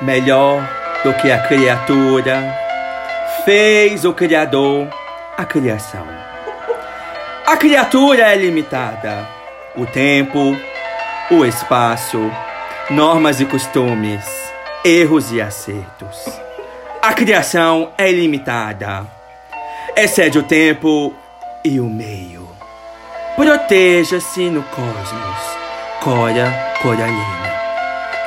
melhor do que a criatura, fez o Criador a criação. A criatura é limitada. O tempo, o espaço, normas e costumes, erros e acertos. A criação é ilimitada. Excede o tempo e o meio. Proteja-se no cosmos. Cora Coralina.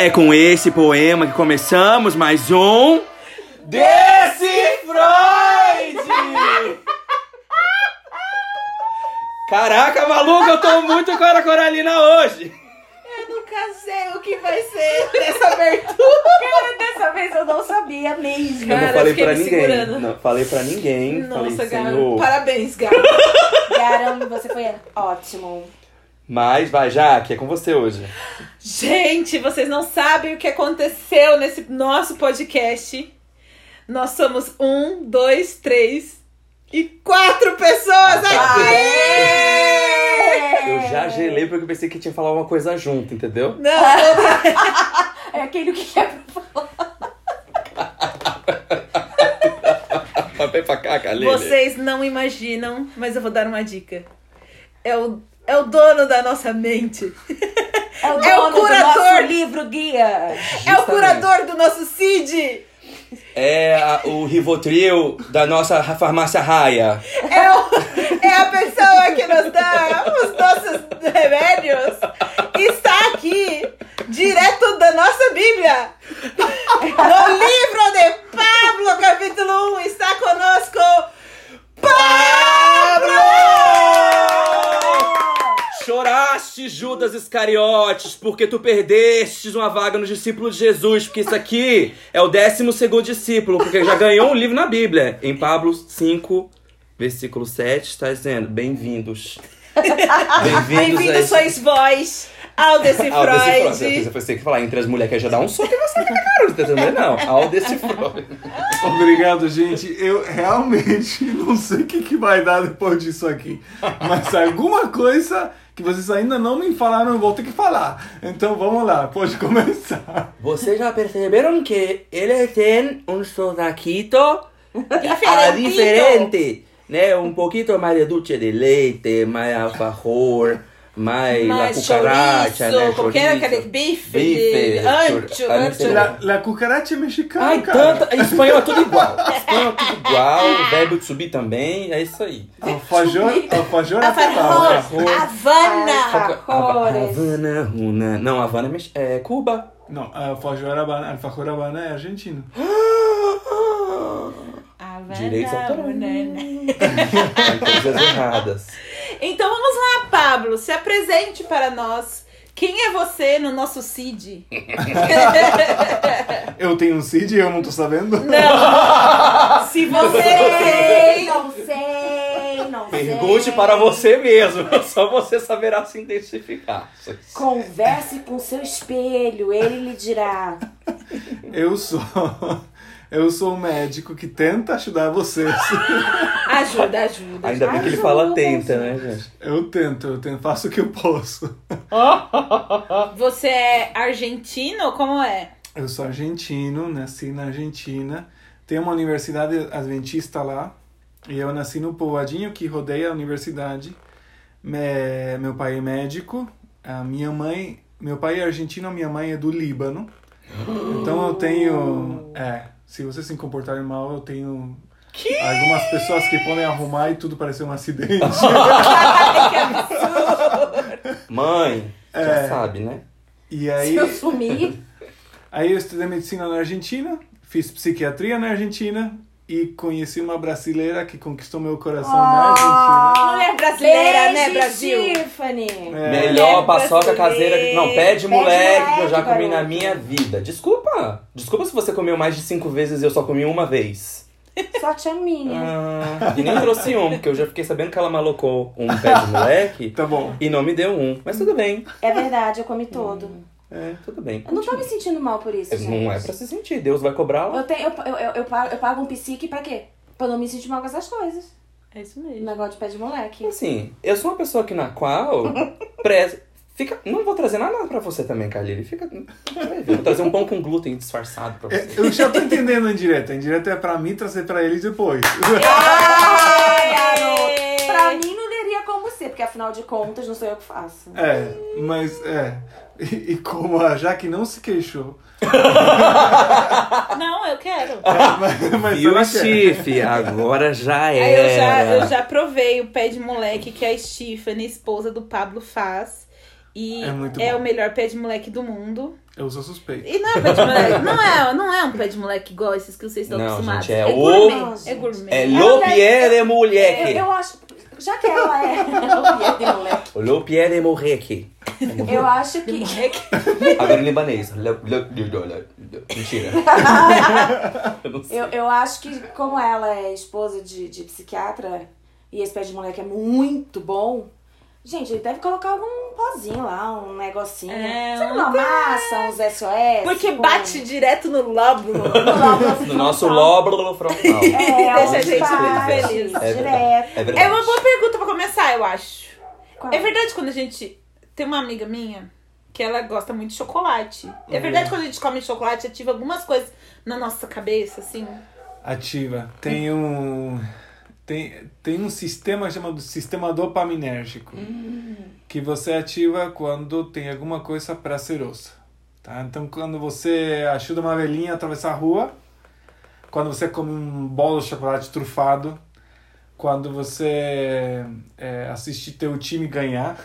É com esse poema que começamos mais um. Desse Freud! Caraca, maluco, eu tô muito Cora Coralina hoje! Eu nunca sei o que vai ser dessa abertura. Cara, dessa vez eu não sabia mesmo. Eu Cara, não falei pra ninguém. segurando. Não, falei pra ninguém. Nossa, falei. Parabéns, Garo. Garam, você foi ótimo. Mas vai, Jaque, é com você hoje. Gente, vocês não sabem o que aconteceu nesse nosso podcast. Nós somos um, dois, três e quatro pessoas aqui! Eu já gelei porque eu pensei que tinha que falar uma coisa junto, entendeu? Não, É aquele que quer pra Vem pra cá, Kalele. vocês não imaginam, mas eu vou dar uma dica. É o, é o dono da nossa mente. É o dono É o do curador. nosso livro guia. É o Justamente. curador do nosso Cid. É a- o Rivotril da nossa farmácia Raia. É, o- é a pessoa que nos dá os nossos remédios. Está aqui, direto da nossa Bíblia. No livro de Pablo, capítulo 1, está conosco Pablo! Choraste, Judas Iscariotes, porque tu perdestes uma vaga no discípulo de Jesus, porque isso aqui é o décimo segundo discípulo, porque já ganhou um livro na Bíblia. Em Pablo 5, versículo 7, está dizendo, bem-vindos. Bem-vindos a esse- sois vós ao Desse Ao decifrado. Freud. Você tem que falar entre as mulheres que já dá um soco e você na cara, não tá entendendo? Não, ao decifrado. Obrigado, gente. Eu realmente não sei o que, que vai dar depois disso aqui. Mas alguma coisa que vocês ainda não me falaram, eu vou ter que falar. Então vamos lá, pode começar. Vocês já perceberam que ele tem um sotaquito diferente, né? Um pouquinho mais de dulce de leite, mais alfajor, mais la Mas cucaracha, né? chouriço, qualquer Chorizo. aquele bife, Bife, de ancho, ancho. La, la cucaracha é mexicana, Ai, cara. tanta. Em espanhol é tudo igual. Em espanhol é tudo igual, o verbo de subir também, é isso aí. Alfajor, alfajor é palavra. Havana. Havana, Runa. Não, Havana é, mex- é Cuba. Não, alfajor habana, alfajor habana é argentino. Havana, Direitos autorais. coisas erradas. Então vamos lá, Pablo, se apresente para nós. Quem é você no nosso CID? Eu tenho um Cid e eu não tô sabendo? Não! Se você Sei, não sei, não sei. Pergunte para você mesmo, só você saberá se identificar. Converse com seu espelho, ele lhe dirá. Eu sou. Eu sou um médico que tenta ajudar vocês. ajuda, ajuda. Ainda bem que ele fala tenta, né, gente? Eu tento, eu tento, faço o que eu posso. Você é argentino? Como é? Eu sou argentino, nasci na Argentina. Tem uma universidade adventista lá. E eu nasci no povoadinho que rodeia a universidade. Me- meu pai é médico. A minha mãe... Meu pai é argentino, minha mãe é do Líbano. Então eu tenho... É, se vocês se comportarem mal, eu tenho... Algumas pessoas que podem arrumar e tudo parecer um acidente. Mãe, já É. sabe, né? e Se aí... eu sumir, Aí eu estudei medicina na Argentina, fiz psiquiatria na Argentina e conheci uma brasileira que conquistou meu coração na Argentina. Mulher brasileira, né, beijo, Brasil? Tiffany. É, Melhor paçoca brasileira. caseira. que- Não, pé de Pé de moleque que eu já comi na minha vida. Desculpa. Desculpa se você comeu mais de cinco vezes e eu só comi uma vez. Sorte a minha. Ah, e nem trouxe um, porque eu já fiquei sabendo que ela malocou um pé de moleque Tá bom. e não me deu um. Mas tudo bem. É verdade, eu comi todo. É, tudo bem. Eu não tô me sentindo mal por isso, gente. Não é pra se sentir. Deus vai cobrar Eu, tenho, eu, eu, eu, eu, pago, eu pago um psique pra quê? Pra não me sentir mal com essas coisas. É isso O mesmo. negócio de pé de moleque. Assim, eu sou uma pessoa que na qual preza, Fica, não vou trazer nada pra você também, Carlinhos. Fica. Vou trazer um pão com glúten disfarçado pra É, você. Eu já tô entendendo a indireta. A indireta é pra mim trazer pra eles depois. Ai, garoto. Pra mim não teria como ser, porque afinal de contas não sou eu que faço. É, mas é. E, e como a Jaque não se queixou. Não, eu quero. Mas, mas E o. Steve, agora já era. eu já, eu já provei o pé de moleque que a Stephanie, esposa do Pablo, faz. E É muito é bom. o melhor pé de moleque do mundo. Eu sou suspeito. E não é pé de moleque. Não é, não é um pé de moleque igual esses que vocês estão Não, acostumados. gente, é é o- gourmet. É gourmet. É deve- piede Eu, moleque. eu acho. Já que ela é. o pied de moleque. Lo piede moleque. Eu acho que. Agora em libanês. Mentira. Eu não sei. Eu, eu acho que, como ela é esposa de, de psiquiatra e esse pé de moleque é muito bom, gente, ele deve colocar algum pozinho lá, um negocinho. É, Sabe um- uma massa, uns SOS? Porque bate direto no lóbulo. no lóbulo No nosso lóbulo frontal. É, Deixa a gente bate, muito feliz. É. Direto. É verdade. É uma boa pergunta pra começar, eu acho. Qual? É verdade quando a gente. Tem uma amiga minha que ela gosta muito de chocolate. É verdade quando a gente come chocolate, ativa algumas coisas na nossa cabeça, assim. Ativa. Tem um. Tem, tem um sistema chamado sistema dopaminérgico. Que você ativa quando tem alguma coisa prazerosa. Tá? Então, quando você ajuda uma velhinha a atravessar a rua, quando você come um bolo de chocolate trufado, quando você é, assiste teu time ganhar,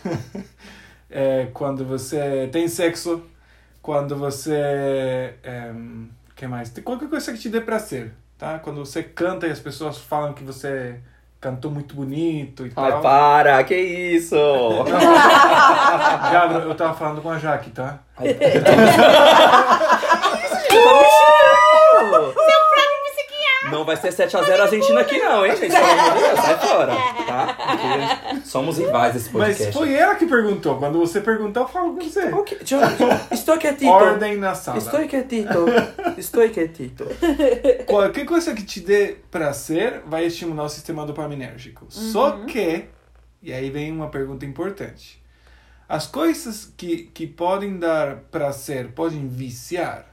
é, quando você tem sexo, quando você. É, que mais? Tem qualquer coisa que te dê prazer, tá? Quando você canta e as pessoas falam que você cantou muito bonito e Ai, tal. para, que isso? Gabriel, eu tava falando com a Jaque, tá? Ai, Não vai ser 7x0 a Argentina aqui não, hein, gente? Pelo amor de Deus, sai fora, tá? Porque somos rivais desse Mas podcast. foi ela que perguntou. Quando você perguntar, eu falo com você. Ok, yo- Estou quietito. Ordem na sala. Estou quietito. Estou quietito. Qualquer coisa que te dê prazer vai estimular o sistema dopaminérgico. Só que, e aí vem uma pergunta importante. As coisas que, que podem dar prazer podem viciar.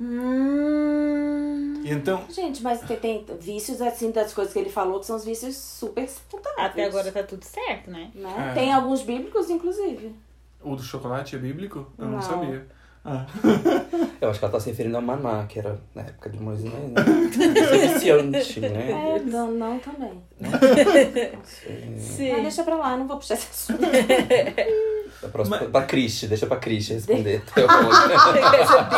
Hum. Então, Gente, mas tem, tem vícios assim das coisas que ele falou que são os vícios super saudáveis. Até agora tá tudo certo, né? Né? É. Tem alguns bíblicos, inclusive. o do chocolate é bíblico? Eu não, Não. sabia. Ah. Eu acho que ela tá se referindo ao maná, que era na época de Moisés, né? Isso é viciante, né? É, não, não também. Sim. Mas deixa pra lá, não vou puxar esse assunto. A próxima, Mas- Pra Cristi, deixa pra Cristi responder.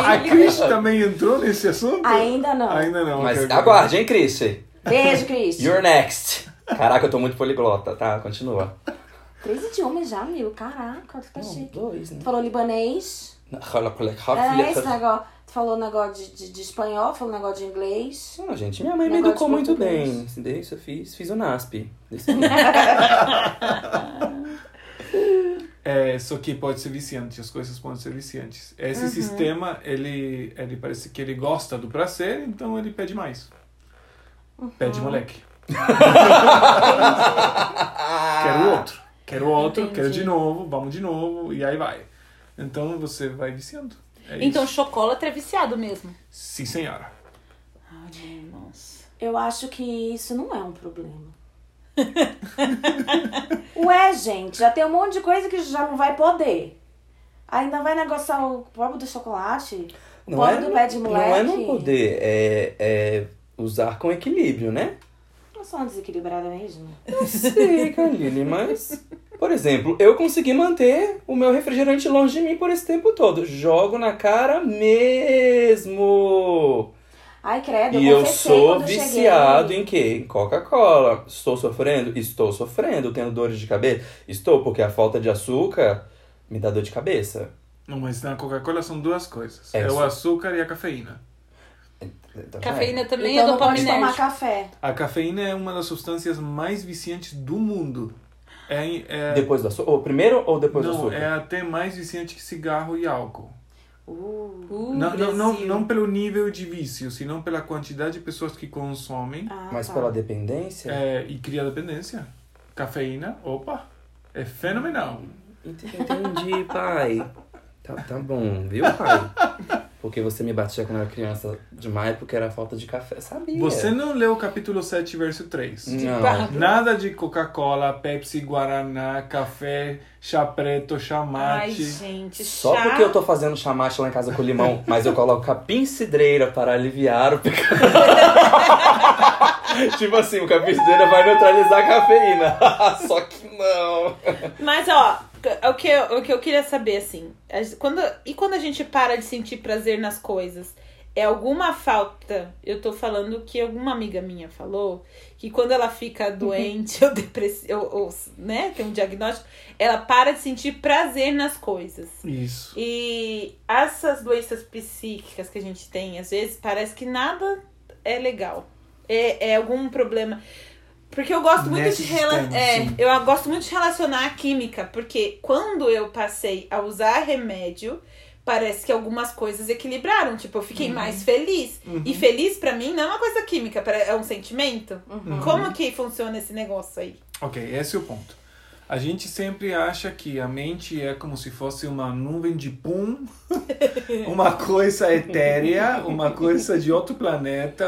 A Cris também entrou nesse assunto? Ainda não. Ainda não. Mas aguarde, hein, Cristi? Beijo, Cris. You're next. Caraca, eu tô muito poliglota, tá? Continua. Três idiomas já, amigo. Caraca, tu tá Não, chique. dois, né? Tu falou libanês. É, esse rola. negócio. Tu falou negócio de, de, de espanhol, falou negócio de inglês. Não, gente, minha mãe me educou muito bem. Isso eu fiz, fiz o NASP. É, só que pode ser viciante, as coisas podem ser viciantes. Esse Uhum. sistema, ele, ele parece que ele gosta do prazer, então ele pede mais. Uhum. Pede moleque. Quero outro. Quero outro, Entendi. quero de novo, vamos de novo, e aí vai. Então você vai viciando. É Então, isso. chocolate é viciado mesmo. Sim, senhora. Ai, nossa. Eu acho que isso não é um problema. Ué, gente, já tem um monte de coisa que já não vai poder. Ainda vai negociar o pobre do chocolate? O Não pobre é, do pé de não moleque? é não poder, é, é usar com equilíbrio, né? Eu sou uma desequilibrada mesmo. Eu sei, Kaline, mas... Por exemplo, eu consegui manter o meu refrigerante longe de mim por esse tempo todo. Jogo na cara mesmo. Ai, credo, E eu sou quando cheguei. viciado em quê? Em Coca-Cola. Estou sofrendo? Estou sofrendo. Tendo dores de cabeça? Estou, porque a falta de açúcar me dá dor de cabeça. Não, mas na Coca-Cola são duas coisas. É, É, o açúcar e a cafeína. Então, Cafeína também Então é não pode tomar dopaminérgico. café. A cafeína é uma das substâncias mais viciantes do mundo. É, é, Depois do açúcar? Ou primeiro ou depois do não, açúcar? é até mais viciante que cigarro e álcool. Uh. Uh, não, não, não, não pelo nível de vício, senão pela quantidade de pessoas que consomem Ah, Mas tá. pela dependência? é, e cria dependência. Cafeína, opa, é fenomenal. ent- entendi, pai. Tá, tá bom, viu, pai? Porque você me batia quando eu era criança demais porque era falta de café, sabia? Você não leu o capítulo 7, verso 3. Não. Nada de Coca-Cola, Pepsi, Guaraná, café, chá preto, chá Ai, gente, Só chá. porque eu tô fazendo chamacha lá em casa com limão, mas eu coloco capim cidreira para aliviar o pecado. tipo assim, o capim cidreira vai neutralizar a cafeína. Só que não. Mas, ó, o que, eu, o que eu queria saber, assim, quando, e quando a gente para de sentir prazer nas coisas? É alguma falta? Eu tô falando que alguma amiga minha falou que quando ela fica doente ou depressiva, ou, ou, né, tem um diagnóstico, ela para de sentir prazer nas coisas. Isso. E essas doenças psíquicas que a gente tem, às vezes, parece que nada é legal. É, é algum problema. Porque eu gosto muito Nesse de rela sistema, é, sim. eu gosto muito de relacionar a química, porque quando eu passei a usar remédio, parece que algumas coisas equilibraram, tipo, eu fiquei mais feliz. E feliz pra mim não é uma coisa química, é um sentimento. Como que funciona esse negócio aí? Ok, esse é o ponto. A gente sempre acha que a mente é como se fosse uma nuvem de pum, uma coisa etérea, uma coisa de outro planeta,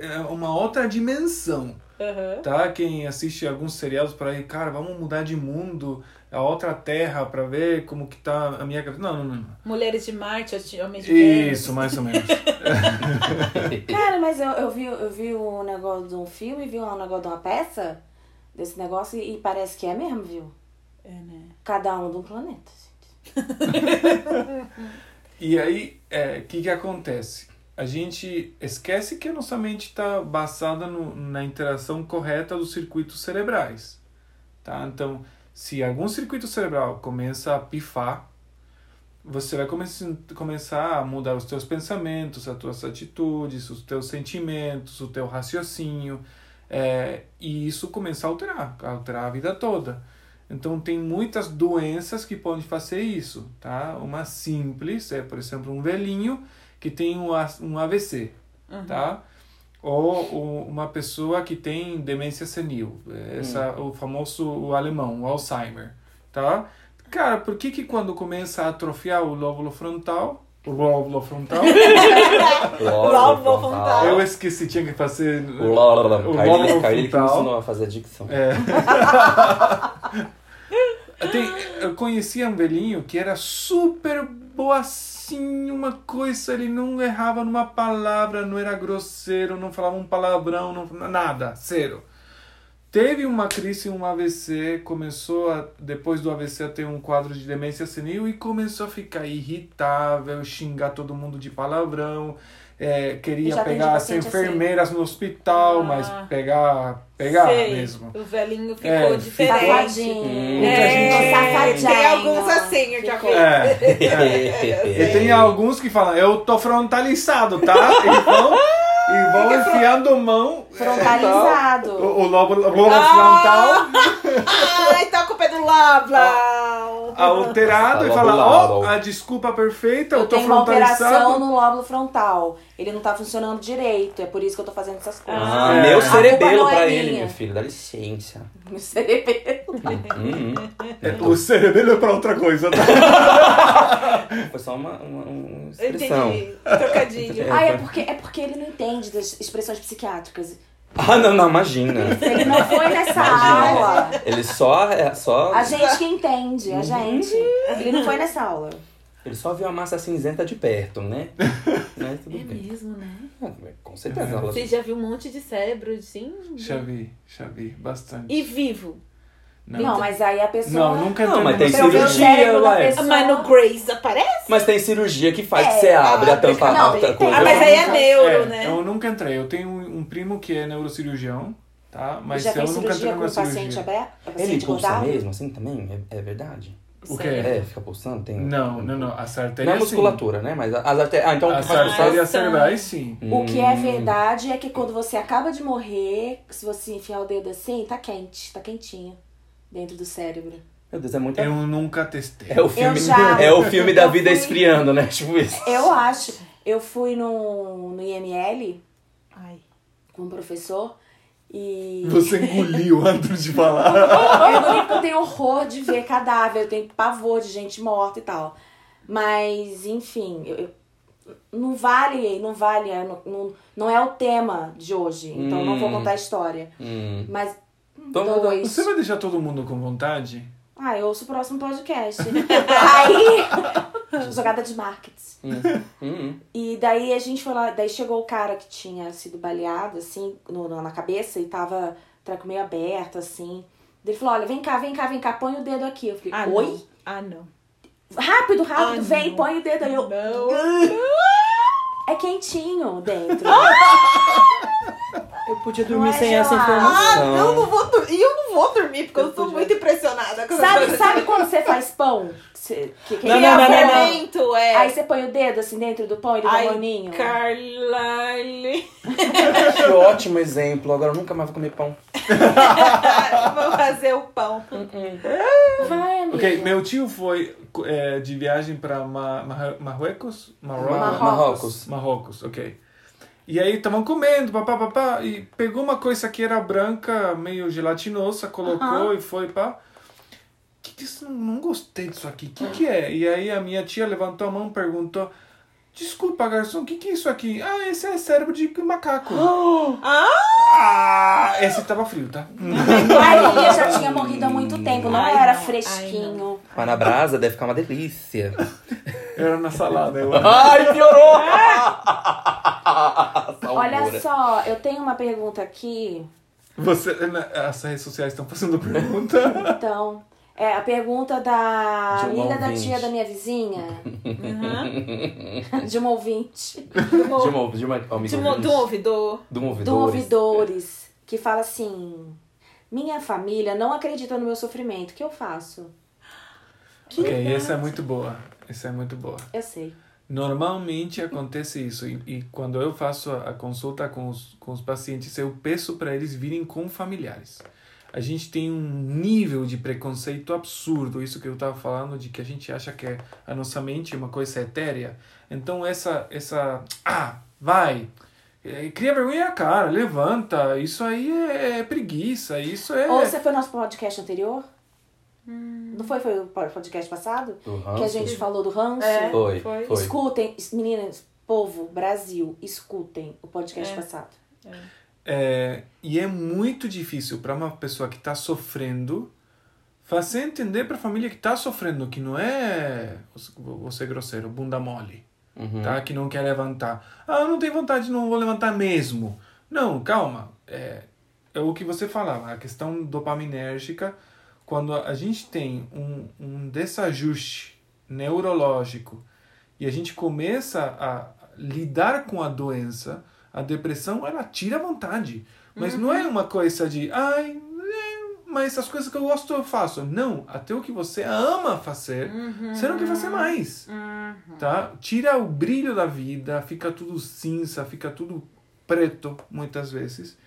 é uma outra dimensão. Aham. Tá? Quem assiste alguns seriados para aí, cara, vamos mudar de mundo, a outra terra para ver como que tá a minha cabeça. Não, não, não. Mulheres de Marte, homens de Vênus. Isso, mais ou menos. Cara, mas eu, eu vi, eu vi um negócio de um filme, vi um negócio de uma peça desse negócio e, parece que é mesmo, viu? É, né? Cada um de um planeta, gente. E aí, o que que acontece? A gente esquece que a nossa mente está basada no, na interação correta dos circuitos cerebrais, tá? Então, se algum circuito cerebral começa a pifar, você vai come começar a mudar os teus pensamentos, as tuas atitudes, os teus sentimentos, o teu raciocínio, é, e isso começa a alterar, a alterar a vida toda. Então tem muitas doenças que podem fazer isso, tá? Uma simples é, por exemplo, um velhinho que tem um A- um AVC, tá? Ou, ou uma pessoa que tem demência senil, essa o famoso o alemão, o Alzheimer, tá? Cara, por que que quando começa a atrofiar o lóbulo frontal, o lóbulo frontal, Lóbulo frontal. eu esqueci tinha que fazer O lóbulo, o lóbulo Caíli que me frontal. ensinou a fazer dicção. É. Tem- eu conhecia um velhinho que era super boacinho, uma coisa, ele não errava numa palavra, não era grosseiro, não falava um palavrão, não, nada, zero. Teve uma crise, um AVC, começou a, depois do AVC a ter um quadro de demência senil e começou a ficar irritável, xingar todo mundo de palavrão, é, queria pegar as paciente assim. enfermeiras no hospital, Ah. mas pegar, pegar Sei. mesmo. O velhinho ficou É, diferente. Safadinho. Muita gente- tem alguns assim, eu já vi. É, é. E tem alguns que falam, eu tô frontalizado, tá? E vão, e vão enfiando mão. Frontalizado. O, o lobo, o lobo Ah! frontal Ai, tá com o pé do Loblau. alterado e fala, ó, a desculpa perfeita, eu, Eu tô tenho uma alteração frontalizado. no lóbulo frontal. Ele não tá funcionando direito. É por isso que eu tô fazendo essas coisas. Ah, É. meu cerebelo é pra minha. ele, meu filho, dá licença. Meu cerebelo. Hum, hum. É, O cerebelo é pra outra coisa, tá? Foi só uma, uma, uma expressão. Entendi. Trocadilho. É. Ah, é porque, é porque ele não entende das expressões psiquiátricas. Ah, não, não, imagina. Ele não foi nessa Imagina. aula. Ele só, é, só, A gente que entende, a gente. Ele não foi nessa aula. Ele só viu a massa cinzenta de perto, né? Mas tudo É bem. mesmo, né? Ah, Com certeza. ela- Você já viu um monte de cérebro, sim? Já vi, já vi, bastante. E vivo. Não, mas aí a pessoa. Não, nunca Não, entrei mas tem eu cirurgia, ué. pessoa. Mas no Grace aparece? Mas tem cirurgia que faz É, que você abre a tampa não, a outra tem- coisa. Ah, mas aí é neuro, é, né? Eu nunca entrei. Eu tenho um, um primo que é neurocirurgião, tá? Mas já eu fez nunca entrei cirurgia com numa o paciente cirurgia. aberto? O Ele paciente pulsa mesmo, assim, também? É, é verdade? O? Sério? É, fica pulsando? Tem... Não, não, não. As artérias Não é sim. musculatura, né? Mas as artérias... Ah, então... As artérias cerebrais, sim. O que é Hum. verdade é que quando você acaba de morrer, se você enfiar o dedo assim, tá quente, tá quentinho dentro do cérebro. Meu Deus, é muito... Eu nunca testei. É o filme, já- é o filme da vida fui- esfriando, né? Tipo isso. Eu acho. Eu fui no, no IML Ai. com um professor E. Você engoliu antes de falar. Eu porque eu tenho horror de ver cadáver, eu tenho pavor de gente morta e tal. Mas, enfim, eu, eu- não vale, não vale, é, não, não, não é o tema de hoje. Então eu não vou Hum. contar a história. Hum. Mas Então, dois. Você vai deixar todo mundo com vontade? Ah, eu ouço o próximo podcast. Aí. Jogada de marketing. Hum, hum. E daí a gente foi lá, daí chegou o cara que tinha sido baleado, assim, no, no- na cabeça e tava treco meio aberto, assim. Ele falou, olha, vem cá, vem cá, vem cá, põe o dedo aqui. Eu falei, Ah, oi? não. Ah, não. Rápido, rápido, Ah, vem, não. põe o dedo aí. Eu, Não. É quentinho dentro. Eu podia Não dormir é sem essa informação. Ah, eu não vou dormir. E eu não vou dormir, porque eu, Eu tô podia- muito impressionada com sabe, essa sabe quando você faz pão? Que, que, que Não, não, não, não, fermento? é. Aí você põe o dedo assim dentro do pão e ele dá Ai, um moninho. Carlyle. Que ótimo exemplo. Agora eu nunca mais vou comer pão. Vou fazer o pão. Vai, amigo. Ok, meu tio foi é, de viagem para Ma Ma Marruecos? Marrocos? Marrocos. Marrocos. Ok. E aí estavam comendo, papá, papá, e pegou uma coisa que era branca, meio gelatinosa, colocou e foi pá. Que que isso? Não, não gostei disso aqui. O que, que é? E aí a minha tia levantou a mão e perguntou: Desculpa, garçom, o que, que é isso aqui? Ah, esse é cérebro de macaco. ah, esse tava frio, tá? Ai, porque já tinha morrido há muito tempo, não Ai, era não. fresquinho. Mas na brasa deve ficar uma delícia. Era na salada, eu acho. Ai, piorou! Salmoura. Olha só, eu tenho uma pergunta aqui. Você, as redes sociais estão fazendo pergunta. Então, é a pergunta da De uma amiga da tia da minha vizinha, Uhum. de uma ouvinte, De uma, de uma De um, ouvinte. de um ouvidor. De um ouvidor. do ouvidores, que fala assim: Minha família não acredita no meu sofrimento, o que eu faço? ok, essa é muito boa. Essa é muito boa. Eu sei. Normalmente acontece isso e, e quando eu faço a a consulta com os, com os pacientes, eu peço para eles virem com familiares. A gente tem um nível de preconceito absurdo, isso que eu estava falando, de que a gente acha que é a nossa mente é uma coisa etérea. Então essa, essa ah, vai, é, cria vergonha na cara, levanta, isso aí é, é preguiça, isso é... Ou você foi no nosso podcast anterior? Não foi? Foi o podcast passado? Do Que a gente falou do ranço? É. Foi, Foi. foi. Escutem, meninas, povo, Brasil, escutem o podcast É. passado. É, e é muito difícil para uma pessoa que está sofrendo fazer entender para a família que está sofrendo que não é ser grosseiro, bunda mole, Uhum. tá? Que não quer levantar. Ah, não tenho vontade, não vou levantar mesmo. Não, calma. É, é o que você falava, a questão dopaminérgica. Quando a gente tem um, um desajuste neurológico e a gente começa a lidar com a doença, a depressão ela tira a vontade. Mas não é uma coisa de, ai, é, mas as coisas que eu gosto eu faço. Não, até o que você ama fazer, você não quer fazer mais. Tá? Tira o brilho da vida, fica tudo cinza, fica tudo preto, muitas vezes.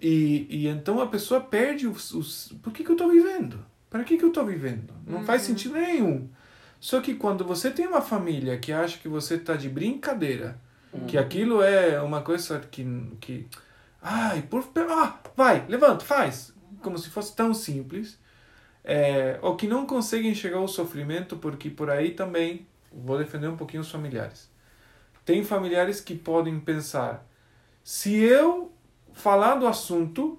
E, e então a pessoa perde os. os por que, que eu estou vivendo? Para que, que eu estou vivendo? Não faz sentido nenhum. Só que quando você tem uma família que acha que você está de brincadeira, que aquilo é uma coisa que. que ai, por. Ah, vai, levanta, faz. Como se fosse tão simples. É, ou que não conseguem chegar ao sofrimento, porque por aí também vou defender um pouquinho os familiares. Tem familiares que podem pensar: se eu falar do assunto,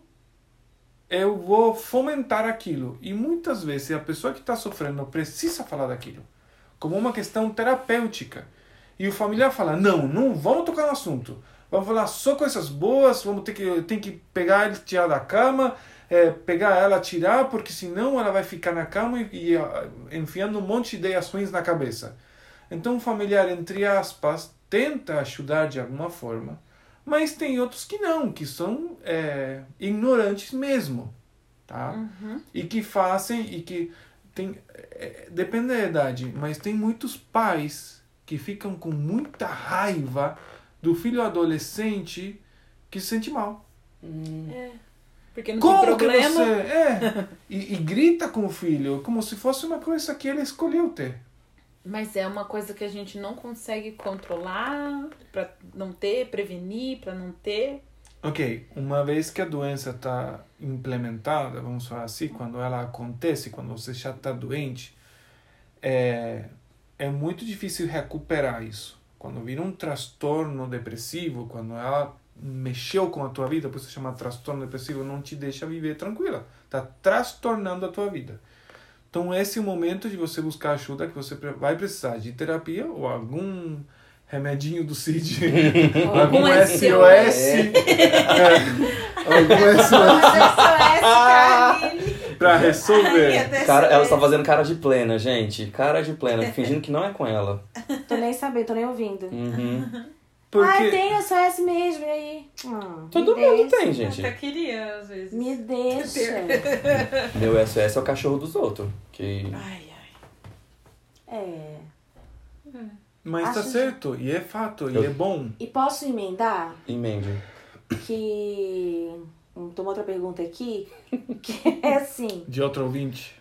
eu vou fomentar aquilo. E muitas vezes a pessoa que está sofrendo precisa falar daquilo, como uma questão terapêutica. E o familiar fala: não, não vamos tocar no assunto. Vamos falar só coisas boas, vamos ter que, tem que pegar ele, tirar da cama, é, pegar ela, tirar, porque senão ela vai ficar na cama e, e ah, enfiando um monte de ideias ruins na cabeça. Então o familiar, entre aspas, tenta ajudar de alguma forma, mas tem outros que não, que são é, ignorantes mesmo, tá? E que fazem e que tem é, depende da idade, mas tem muitos pais que ficam com muita raiva do filho adolescente que se sente mal. Porque não Como tem que problema. você é? E, e grita com o filho como se fosse uma coisa que ele escolheu ter. Mas é uma coisa que a gente não consegue controlar pra não ter, prevenir, pra não ter. Ok, uma vez que a doença está implementada, vamos falar assim, quando ela acontece, quando você já está doente, é, é muito difícil recuperar isso. Quando vira um transtorno depressivo, quando ela mexeu com a tua vida, por isso chama transtorno depressivo, não te deixa viver tranquila. Está transtornando a tua vida. Então esse é o momento de você buscar ajuda, que você vai precisar de terapia ou algum remedinho do CID, algum SOS, algum SOS pra resolver. Cara, ela está fazendo cara de plena, gente. Cara de plena, fingindo que não é com ela. Tô nem sabendo, tô nem ouvindo. Uhum. Ah, Porque tem SOS mesmo, e aí? Ah, Todo mundo deixa. tem, gente. Até queria, às vezes. Me deixa. Meu SOS é o cachorro dos outros. Que Ai, ai. É. mas tá Acho- certo, e é fato, e Eu- é bom. E posso emendar emende. que. Tem uma outra pergunta aqui, que é assim, De outro ouvinte.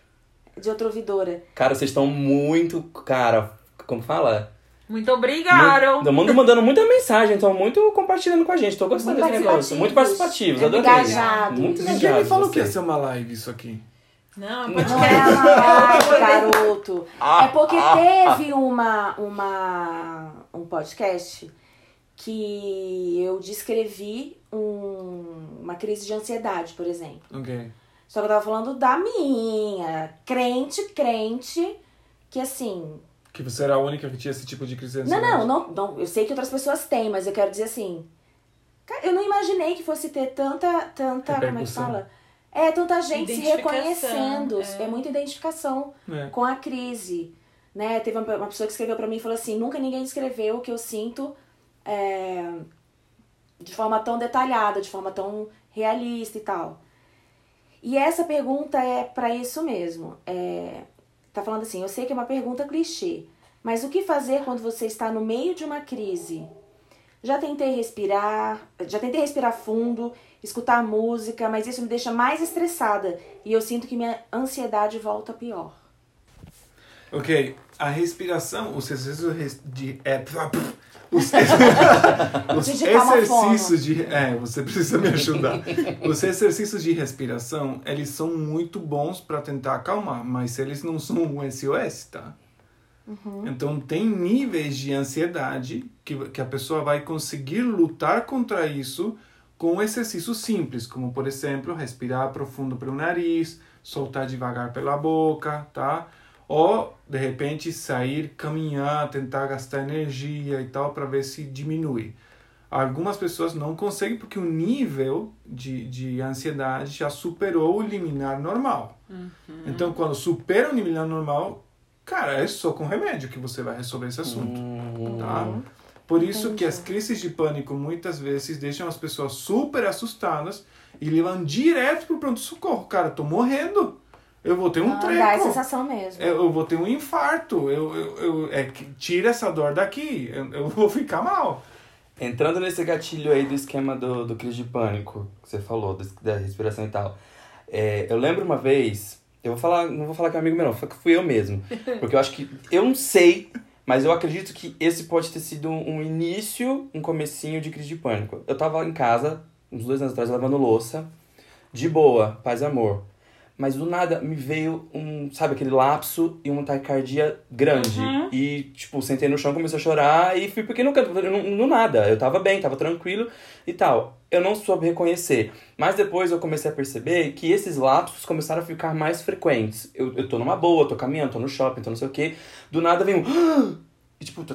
de outra ouvidora. Cara, vocês estão muito. Cara, como fala? Muito obrigado. Todo mundo mandando muita mensagem, estão muito compartilhando com a gente. Tô gostando Muito desse negócio. Muito participativos, adorei. Engajados. Muito Ninguém me falou que ia ser uma live isso aqui. Não, Não podcast. é uma live, garoto. Ah, É porque ah, teve uma, uma, um podcast que eu descrevi um- uma crise de ansiedade, por exemplo. Ok. Só que eu tava falando da minha. Crente, crente, que assim. Que você era a única que tinha esse tipo de crise de Não, ansiedade. não, não, não. Eu sei que outras pessoas têm, mas eu quero dizer assim. Eu não imaginei que fosse ter tanta. tanta como é que fala? É, tanta gente se reconhecendo. é. É, muita identificação É. com a crise. Né? Teve uma, pessoa que escreveu pra mim e falou assim: nunca ninguém descreveu o que eu sinto é, de forma tão detalhada, de forma tão realista e tal. E essa pergunta é pra isso mesmo. É, tá falando assim: eu sei que é uma pergunta clichê, mas o que fazer quando você está no meio de uma crise? Já tentei respirar, já tentei respirar fundo, escutar música, mas isso me deixa mais estressada e eu sinto que minha ansiedade volta pior. Ok, a respiração, os exercícios res- de. É, os, os exercícios de. É, você precisa me ajudar. Os exercícios de respiração, eles são muito bons para tentar acalmar, mas eles não são um SOS, tá? Então, tem níveis de ansiedade que, que a pessoa vai conseguir lutar contra isso com exercícios simples, como, por exemplo, respirar profundo pelo nariz, soltar devagar pela boca, tá? Ou, de repente, sair, caminhar, tentar gastar energia e tal, para ver se diminui. Algumas pessoas não conseguem porque o nível de, de ansiedade já superou o liminar normal. Então, quando supera o liminar normal, cara, é só com remédio que você vai resolver esse assunto. Hum, Tá? Por isso que as crises de pânico muitas vezes deixam as pessoas super assustadas e levam direto pro pronto-socorro. Cara, tô morrendo. Eu vou ter um Ah, dá essa treco. sensação mesmo. Eu, eu vou ter um infarto. Eu, eu, eu- é, que- tira essa dor daqui. Eu, eu vou ficar mal. Entrando nesse gatilho aí do esquema do, do crise de pânico, que você falou, do- da respiração e tal. É, eu lembro uma vez, eu vou falar, não vou falar que é um amigo meu, não, foi que fui eu mesmo. Porque eu acho que, eu não sei, mas eu acredito que esse pode ter sido um início, um comecinho de crise de pânico. Eu tava em casa, uns dois anos atrás, lavando louça, de boa, paz e amor. Mas do nada me veio um, sabe, aquele lapso e uma taquicardia grande. E, tipo, sentei no chão, comecei a chorar e fui porque no canto, no, no nada. Eu tava bem, tava tranquilo e tal. Eu não soube reconhecer. Mas depois eu comecei a perceber que esses lapsos começaram a ficar mais frequentes. Eu, eu tô numa boa, tô caminhando, tô no shopping, tô não sei o quê. Do nada vem um. E tipo.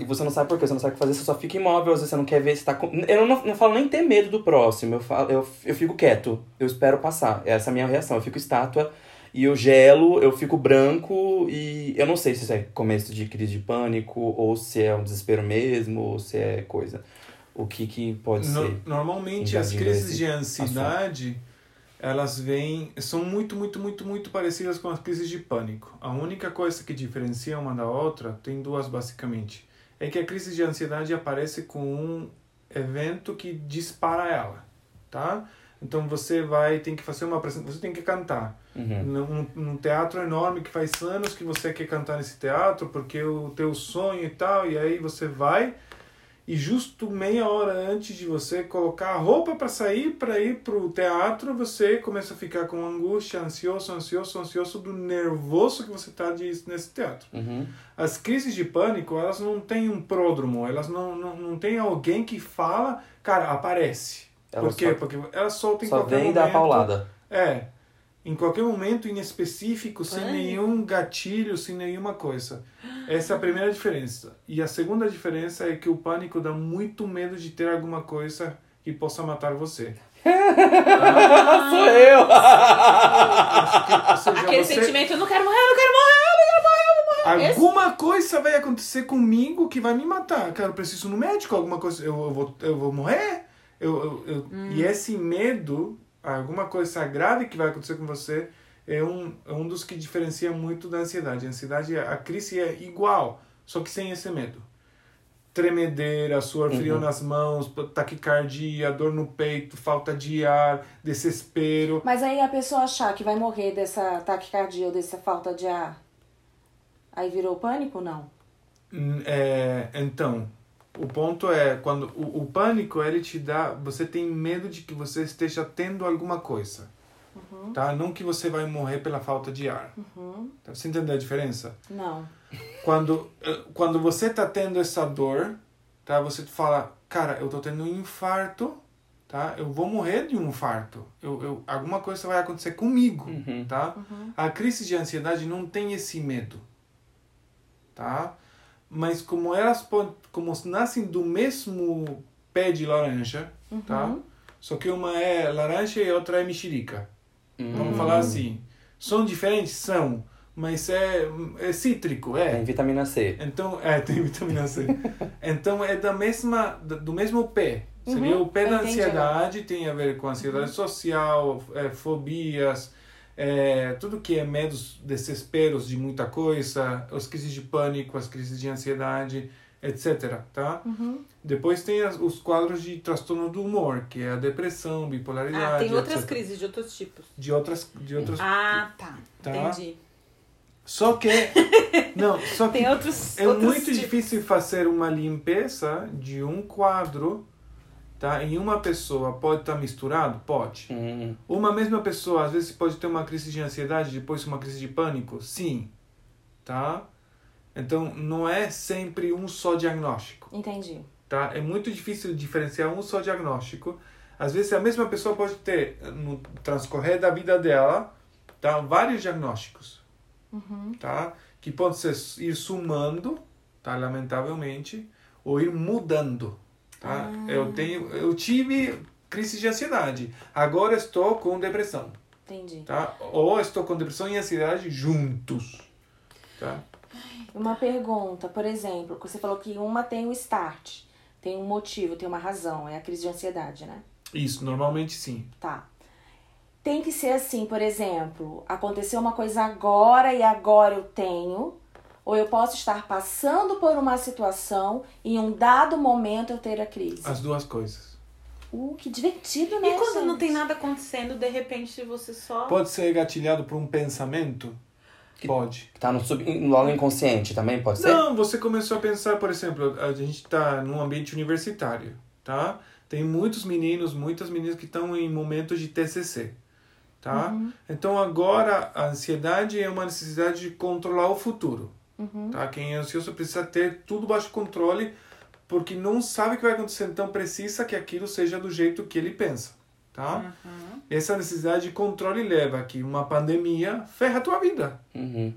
E você não sabe por quê, você não sabe o que fazer, você só fica imóvel, às vezes você não quer ver se tá. com- Eu não, não falo nem ter medo do próximo, eu, falo, eu, eu fico quieto, eu espero passar. Essa é a minha reação, eu fico estátua e eu gelo, eu fico branco e eu não sei se isso é começo de crise de pânico ou se é um desespero mesmo ou se é coisa. O que que pode No- ser? normalmente as crises de ansiedade elas vêm são muito muito muito muito parecidas com as crises de pânico. A única coisa que diferencia uma da outra tem duas basicamente. É que a crise de ansiedade aparece com um evento que dispara ela tá? Então você vai tem que fazer uma apresentação você tem que cantar. Uhum. num, num teatro enorme que faz anos que você quer cantar nesse teatro porque o teu sonho e tal e aí você vai e justo meia hora antes de você colocar a roupa para sair para ir pro teatro, você começa a ficar com angústia, ansioso, ansioso, ansioso do nervoso que você tá de, nesse teatro. Uhum. As crises de pânico, elas não têm um pródromo, elas não, não, não tem alguém que fala, cara, aparece. Ela Por quê? só- Porque elas soltam em Só qualquer vem momento. dá a paulada. É. Em qualquer momento em específico, sem nenhum gatilho, sem nenhuma coisa. Essa é a primeira diferença. E a segunda diferença é que o pânico dá muito medo de ter alguma coisa que possa matar você. Sou eu! Ou seja, Aquele você- sentimento, eu não quero morrer, eu não quero morrer, eu não quero morrer, eu não quero morrer. Esse- Alguma coisa vai acontecer comigo que vai me matar. Cara, eu preciso ir no médico, alguma coisa. Eu, eu vou, eu vou morrer. Eu, eu, eu- E esse medo, alguma coisa grave que vai acontecer com você, é um, é um dos que diferencia muito da ansiedade. A ansiedade, a crise é igual, só que sem esse medo. Tremedeira, suor frio nas mãos, taquicardia, dor no peito, falta de ar, desespero. Mas aí a pessoa achar que vai morrer dessa taquicardia ou dessa falta de ar, aí virou pânico? Não. Hum, É, então, o ponto é quando o, o pânico ele te dá, você tem medo de que você esteja tendo alguma coisa, tá? Não que você vai morrer pela falta de ar. Tá? Você entendeu a diferença? Não. Quando eh, quando você tá tendo essa dor, tá? Você fala, cara, eu tô tendo um infarto, tá? Eu vou morrer de um infarto. Eu, eu alguma coisa vai acontecer comigo, tá? A crise de ansiedade não tem esse medo, tá? Mas como elas como nascem do mesmo pé de laranja, tá? Só que uma é laranja e outra é mexerica. Vamos falar assim. São diferentes? São. Mas é, é cítrico, é. Tem vitamina C. Então, é, tem vitamina C. então é da mesma, do mesmo pé. Seria Uhum, o pé da ansiedade, tem a ver com ansiedade social, é, fobias, é, tudo que é medos, desesperos de muita coisa, as crises de pânico, as crises de ansiedade, etc. Tá? Uhum. Depois tem as- os quadros de transtorno do humor, que é a depressão, bipolaridade, Ah, tem outras etc. crises de outros tipos. De outras, de outras Ah, tá. Tá. Entendi. Só que. Não, só que Tem outros. é outros muito tipos. difícil fazer uma limpeza de um quadro, tá? Em uma pessoa pode estar misturado? Pode. Hum, Uma mesma pessoa, às vezes, pode ter uma crise de ansiedade, depois uma crise de pânico? Sim. Tá? Então, não é sempre um só diagnóstico, Entendi. tá? É muito difícil diferenciar um só diagnóstico. Às vezes, a mesma pessoa pode ter, no transcorrer da vida dela, tá? Vários diagnósticos tá? Que pode ser ir sumando, tá? Lamentavelmente, ou ir mudando, tá? Eu tenho, eu tive crise de ansiedade. Agora estou com depressão, Entendi. tá? Ou estou com depressão e ansiedade juntos, tá? Uma pergunta, por exemplo, você falou que uma tem o start, tem um motivo, tem uma razão, é a crise de ansiedade, né? Isso, normalmente sim. Tá. Tem que ser assim, por exemplo, aconteceu uma coisa agora e agora eu tenho, ou eu posso estar passando por uma situação e em um dado momento eu ter a crise. As duas coisas. Uh, que divertido, né? E quando não gente? tem nada acontecendo, de repente você só. Pode ser gatilhado por um pensamento? Que- Pode. Tá no, sub, lá no inconsciente também, pode ser? Não, você começou a pensar, por exemplo, a gente está num ambiente universitário, tá? Tem muitos meninos, muitas meninas que estão em momentos de TCC, tá? Então agora a ansiedade é uma necessidade de controlar o futuro, tá? Quem é ansioso precisa ter tudo baixo controle porque não sabe o que vai acontecer, então precisa que aquilo seja do jeito que ele pensa, tá? Essa necessidade de controle leva a que uma pandemia ferra a tua vida. Uhum.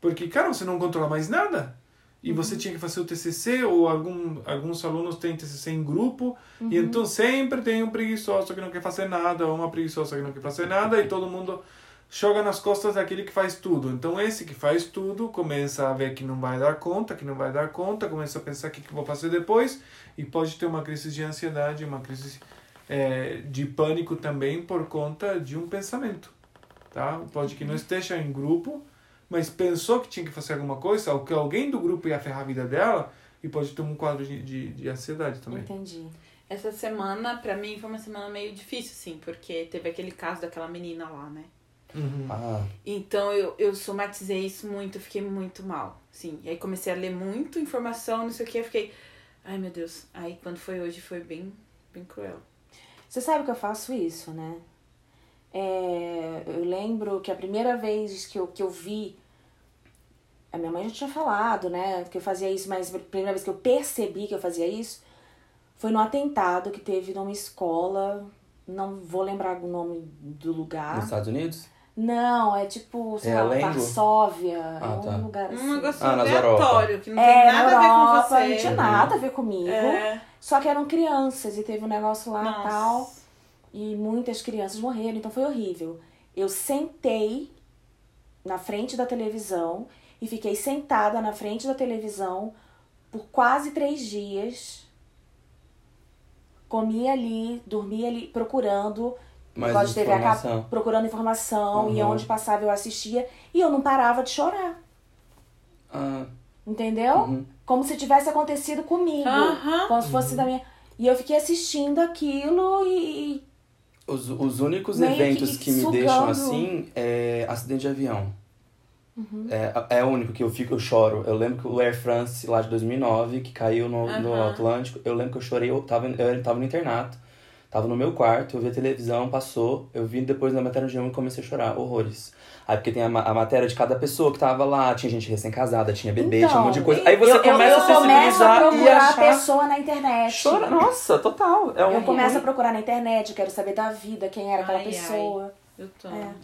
Porque, cara, você não controla mais nada. E você tinha que fazer o TCC, ou algum, alguns alunos têm TCC em grupo, e então sempre tem um preguiçoso que não quer fazer nada, ou uma preguiçosa que não quer fazer nada, e todo mundo joga nas costas daquele que faz tudo. Então, esse que faz tudo começa a ver que não vai dar conta, que não vai dar conta, começa a pensar o que, que vou fazer depois, e pode ter uma crise de ansiedade, uma crise eh, de pânico também por conta de um pensamento. Tá? Pode que não esteja em grupo, mas pensou que tinha que fazer alguma coisa, ou que alguém do grupo ia ferrar a vida dela, e pode ter um quadro de, de, de ansiedade também. Entendi. Essa semana, pra mim, foi uma semana meio difícil, sim, porque teve aquele caso daquela menina lá, né? Uhum. Ah, Então eu, eu somatizei isso muito, eu fiquei muito mal, sim. E aí comecei a ler muito informação, não sei o que, eu fiquei. Ai, meu Deus. Aí, quando foi hoje, foi bem, bem cruel. Você sabe que eu faço isso, né? É, eu lembro que a primeira vez que eu, que eu vi. A minha mãe já tinha falado, né? Que eu fazia isso, mas a primeira vez que eu percebi que eu fazia isso foi no atentado que teve numa escola. Não vou lembrar o nome do lugar. Nos Estados Unidos? Não, é tipo, sei É lá? Varsóvia. Ah, é um tá. lugar assim. Um negócio Ah, aleatório, que não tem é, nada na a ver com Europa, você. não tinha nada a ver comigo. É. Só que eram crianças e teve um negócio lá Nossa. tal. E muitas crianças morreram, então foi horrível. Eu sentei na frente da televisão e fiquei sentada na frente da televisão por quase três dias. Comia ali, dormia ali, procurando. Mais de TV informação. procurando informação, e Uhum. onde passava eu assistia. E eu não parava de chorar. Ah, Entendeu? Uhum. Como se tivesse acontecido comigo. Como se fosse da minha. E eu fiquei assistindo aquilo e. e- os, os únicos Meio que eventos que, me sugando. deixam assim é acidente de avião. Uhum. É, é o único que eu fico, eu choro. Eu lembro que o Air France lá de 2009, que caiu no, no. Atlântico, eu lembro que eu chorei, eu tava, eu tava no internato, tava no meu quarto, eu vi a televisão, passou, eu vi depois na matéria de um e comecei a chorar, horrores. Aí porque tem a, ma- a matéria de cada pessoa que tava lá, tinha gente recém-casada, tinha bebê, tinha um monte de coisa. Aí você eu, eu- começa eu a se começo a sensibilizar e procurar a achar... pessoa na internet. Chora, nossa, total. É um Eu começo a procurar na internet, eu quero saber da vida, quem era aquela Ai, ai. Eu tô. É. é.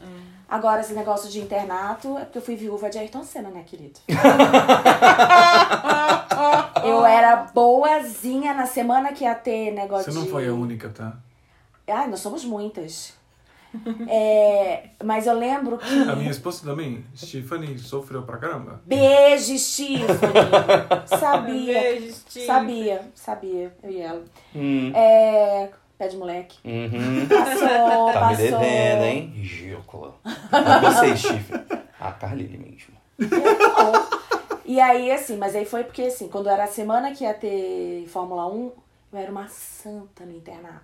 Agora, esse negócio de internato é porque eu fui viúva de Ayrton Senna, né, querido? eu era boazinha na semana que ia ter negócio Você não de... foi a única, tá? Ai, nós somos muitas. É, mas eu lembro que... A minha esposa também, Stephanie, sofreu pra caramba. Beijo, Stephanie. Sabia. Beijo, Steve. Sabia, sabia. Eu e ela. Hum. É... Pé de moleque. Uhum. Passou, Tá me passou. devendo, hein? Ridícula. Não você, chifre. A Carlile mesmo. E aí, assim, mas aí foi porque, assim, quando era a semana que ia ter Fórmula 1, eu era uma santa no internato.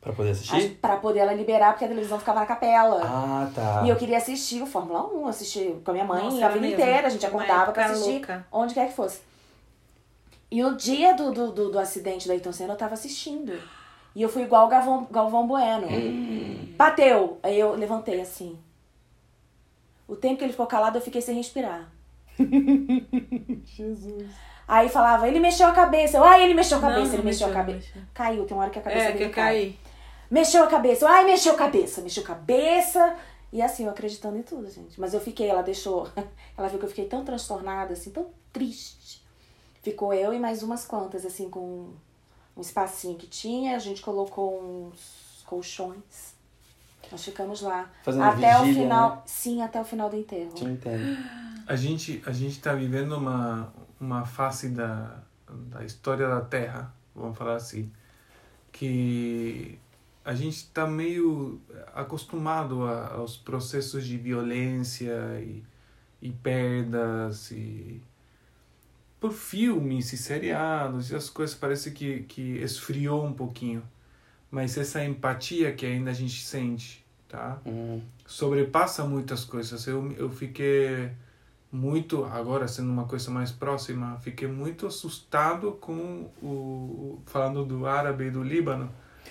Pra poder Acho- assistir? Pra poder ela liberar, porque a televisão ficava na capela. Ah, tá. E eu queria assistir o Fórmula 1, assistir com a minha mãe Nossa, a vida mesmo. inteira. A gente acordava pra época assistir louca. onde quer que fosse. E no dia do, do, do, do acidente da Ayrton Senna, eu tava assistindo. E eu fui igual o Galvão, Galvão Bueno. Bateu! Aí eu levantei assim. O tempo que ele ficou calado, eu fiquei sem respirar. Jesus. Aí falava, ele mexeu a cabeça. Eu, ai, ele mexeu a Não, cabeça, não ele mexeu a mexeu, cabeça. não mexeu. Caiu, tem uma hora que a cabeça É, dele que cai. caí. Mexeu a cabeça, ai, mexeu a cabeça, mexeu a cabeça. E assim, eu acreditando em tudo, gente. Mas eu fiquei, ela deixou. Ela viu que eu fiquei tão transtornada, assim, tão triste. Ficou eu e mais umas quantas, assim, com um espacinho que tinha. A gente colocou uns colchões. Nós ficamos lá. Fazendo até o vigília, final. né? Sim, até o final do enterro. Te entendo. A gente, a gente tá vivendo uma, uma fase da, da história da Terra, vamos falar assim, que a gente tá meio acostumado a- aos processos de violência e, e perdas e por filmes e seriados e as coisas parece que, que esfriou um pouquinho. Mas essa empatia que ainda a gente sente, tá? Hum. sobrepassa muitas coisas. Eu, eu fiquei muito, agora sendo uma coisa mais próxima, fiquei muito assustado com o, o- falando do árabe e do Líbano,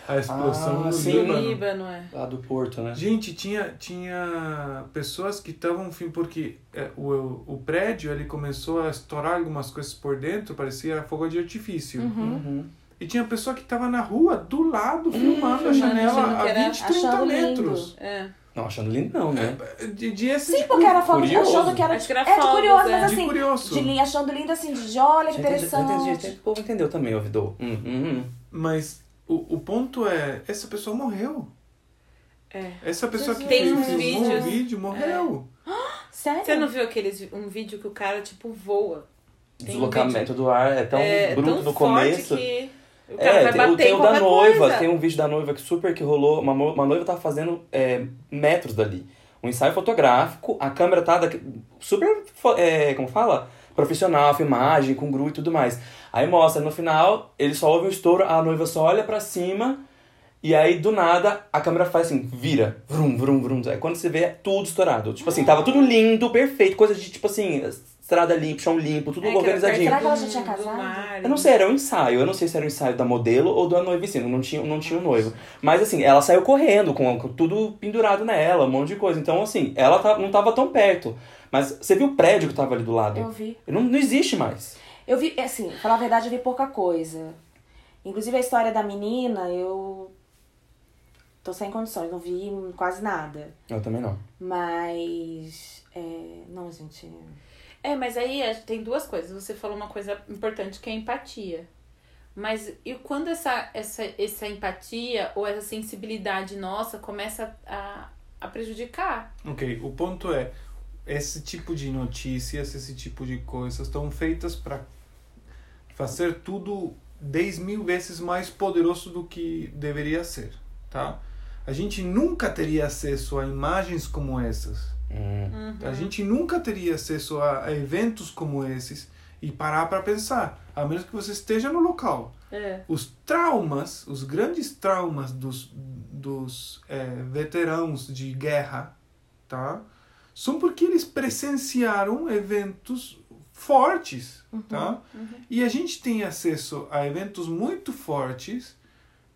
a explosão Ah, no sim. Líbano. Líbano, é. Lá do Porto, né? Gente, tinha, tinha pessoas que estavam, enfim, porque é, o, o prédio ele começou a estourar algumas coisas por dentro, parecia fogo de artifício. Uhum. E tinha pessoa que estava na rua, do lado, filmando a achando janela a era- 20, 30 achando lindo. metros. É. Não, achando lindo não, né? De, de esse Sim, tipo, porque era fogo de curioso. achando que era. Acho que era é de curioso, é. mas De assim. curioso. De linha, achando lindo assim, de olha Já entendi- entendi, interessante. entendi. O povo entendeu também, ouvidor. Hum, hum, hum. Mas o, o ponto é, essa pessoa morreu. É. Essa pessoa que Tem fez- uns filmou o vídeos. vídeo morreu. Sério? Você não viu aqueles, um vídeo que o cara, tipo, voa? O Tem um deslocamento vídeo- do ar é tão é, bruto tão no forte começo. que o cara É, vai tem, o- bater tem em o da qualquer noiva, coisa. tem um vídeo da noiva que super que rolou. Uma, mo- uma noiva tava fazendo é, metros dali. Um ensaio fotográfico, a câmera tá daqui- super, fo- é, como fala? Profissional, filmagem, com gru e tudo mais. Aí mostra, no final, ele só ouve um estouro, a noiva só olha pra cima, e aí do nada a câmera faz assim, vira, vrum, vrum, vrum. Aí quando você vê, é tudo estourado. Tipo assim, tava tudo lindo, perfeito, coisa de tipo assim, estrada limpa, chão limpo, tudo É, organizadinho. Será que ela já tinha do casado? Eu não sei, era um ensaio. Eu não sei se era um ensaio da modelo ou da noiva em si. Não tinha, não tinha um noivo. Mas assim, ela saiu correndo com, com tudo pendurado nela, um monte de coisa. Então, assim, ela tá- não tava tão perto. Mas você viu o prédio que tava ali do lado? Eu vi. Não, não existe mais. Eu vi, assim, falar a verdade, eu vi pouca coisa. Inclusive a história da menina, eu tô sem condições, não vi quase nada. Eu também não. Mas. É, não, gente. É, mas aí é, tem duas coisas. Você falou uma coisa importante que é a empatia. Mas e quando essa, essa, essa empatia ou essa sensibilidade nossa começa a, a prejudicar? Ok, o ponto é, esse tipo de notícias, esse tipo de coisas estão feitas para fazer tudo 10 mil vezes mais poderoso do que deveria ser, tá? A gente nunca teria acesso a imagens como essas. Hum. A gente nunca teria acesso a, a eventos como esses e parar para pensar, a menos que você esteja no local. É. Os traumas, os grandes traumas dos, dos eh, veteranos de guerra, tá? São porque eles presenciaram eventos fortes, tá? E a gente tem acesso a eventos muito fortes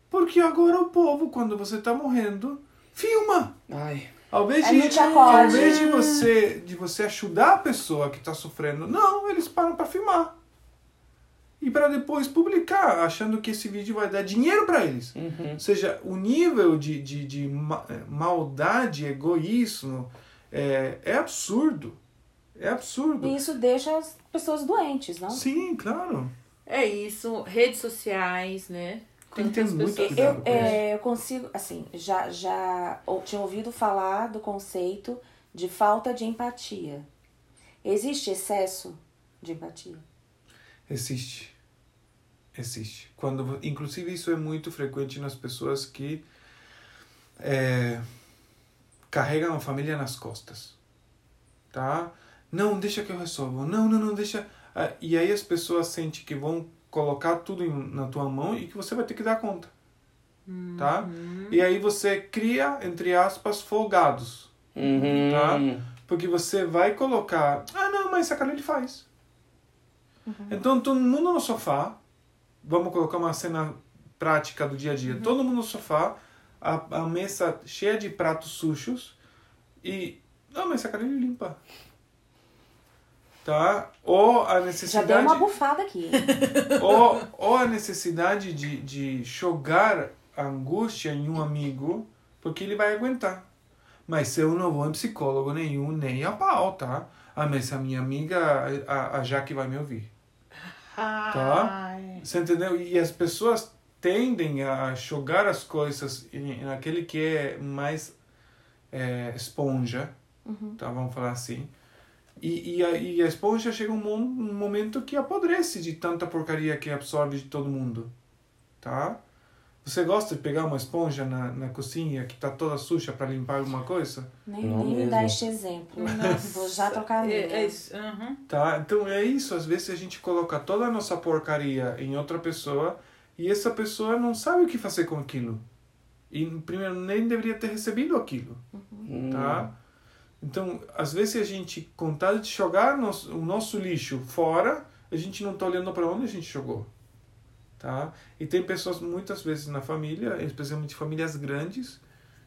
porque agora o povo, quando você está morrendo, filma. Ai. Ao invés, não de, ao invés de você de você ajudar a pessoa que está sofrendo, não, eles param para filmar. E para depois publicar, achando que esse vídeo vai dar dinheiro para eles. Uhum. Ou seja, o nível de, de, de ma- eh, maldade, egoísmo, é, é absurdo. É absurdo. E isso deixa as pessoas doentes, não? Sim, claro. É isso, redes sociais, né? Tem que ter muito cuidado. Eu, com isso. é, eu consigo, assim, já, já ou- tinha ouvido falar do conceito de falta de empatia. Existe excesso de empatia? Existe. Existe. Quando, inclusive, isso é muito frequente nas pessoas que é, carregam a família nas costas. Tá? Não, deixa que eu resolvo. Não, não, não, deixa. Ah, E aí as pessoas sentem que vão colocar tudo na tua mão e que você vai ter que dar conta. Tá? E aí você cria, entre aspas, folgados. Uhum. Tá? Porque você vai colocar. Ah, não, mas essa cara ele faz. Então todo mundo no sofá. Vamos colocar uma cena prática do dia a dia. Todo mundo no sofá, a, a mesa cheia de pratos sujos e. Não, mas essa cara ele limpa. Tá? Ou a Já deu necessidade uma bufada aqui. ou, ou a necessidade de, de jogar a angústia em um amigo, porque ele vai aguentar. Mas eu não vou em psicólogo nenhum, nem a pau, tá? Ah, mas a minha amiga, a, a Jaque vai me ouvir. Ai. Você entendeu? E as pessoas tendem a jogar as coisas em- naquele que é mais é, esponja, tá? Vamos falar assim. E, e, a, e a esponja chega um, um momento que apodrece de tanta porcaria que absorve de todo mundo, tá? Você gosta de pegar uma esponja na, na cozinha que tá toda suja para limpar alguma coisa? Nem, Não nem me dá este exemplo. Vou já trocar a minha. É, é isso. Uhum. Tá? Então é isso, às vezes a gente coloca toda a nossa porcaria em outra pessoa e essa pessoa não sabe o que fazer com aquilo. E primeiro nem deveria ter recebido aquilo, Hum. tá? Então, às vezes a gente, com vontade de jogar o nosso lixo fora, a gente não tá olhando para onde a gente jogou, tá? E tem pessoas muitas vezes na família, especialmente famílias grandes,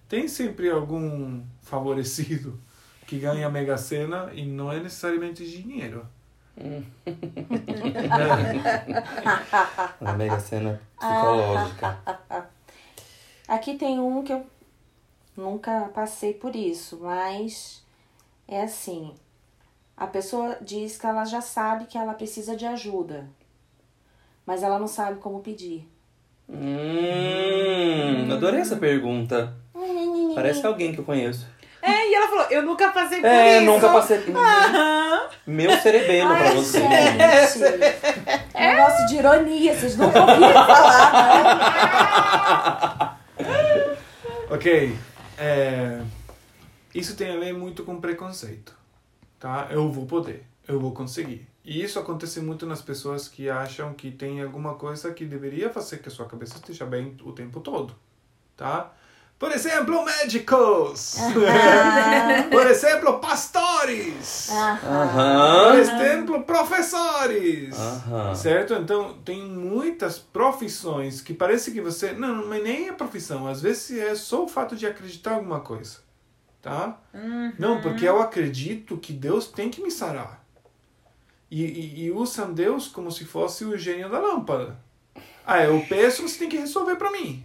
tem sempre algum favorecido que ganha a Mega Sena e não é necessariamente dinheiro. A mega cena psicológica. Aqui tem um que eu nunca passei por isso, mas é assim. A pessoa diz que ela já sabe que ela precisa de ajuda, mas ela não sabe como pedir. Hum, adorei essa pergunta. Parece alguém que eu conheço. É, e ela falou, eu nunca passei por É, isso. nunca passei. Meu cerebelo pra Ai, você. gente. É um negócio de ironia, vocês nunca ouviram falar, né? Ok. é, isso tem a ver muito com preconceito. Tá? Eu vou poder, eu vou conseguir. E isso acontece muito nas pessoas que acham que tem alguma coisa que deveria fazer que a sua cabeça esteja bem o tempo todo. Tá? Por exemplo, médicos. Por exemplo, pastores. Por exemplo, professores. Certo? Então, tem muitas profissões que parece que você. Não, mas nem é profissão. Às vezes é só o fato de acreditar em alguma coisa. Tá? Não, porque eu acredito que Deus tem que me sarar. E, e, e usam Deus como se fosse o gênio da lâmpada. Ah, eu peço, você tem que resolver para mim.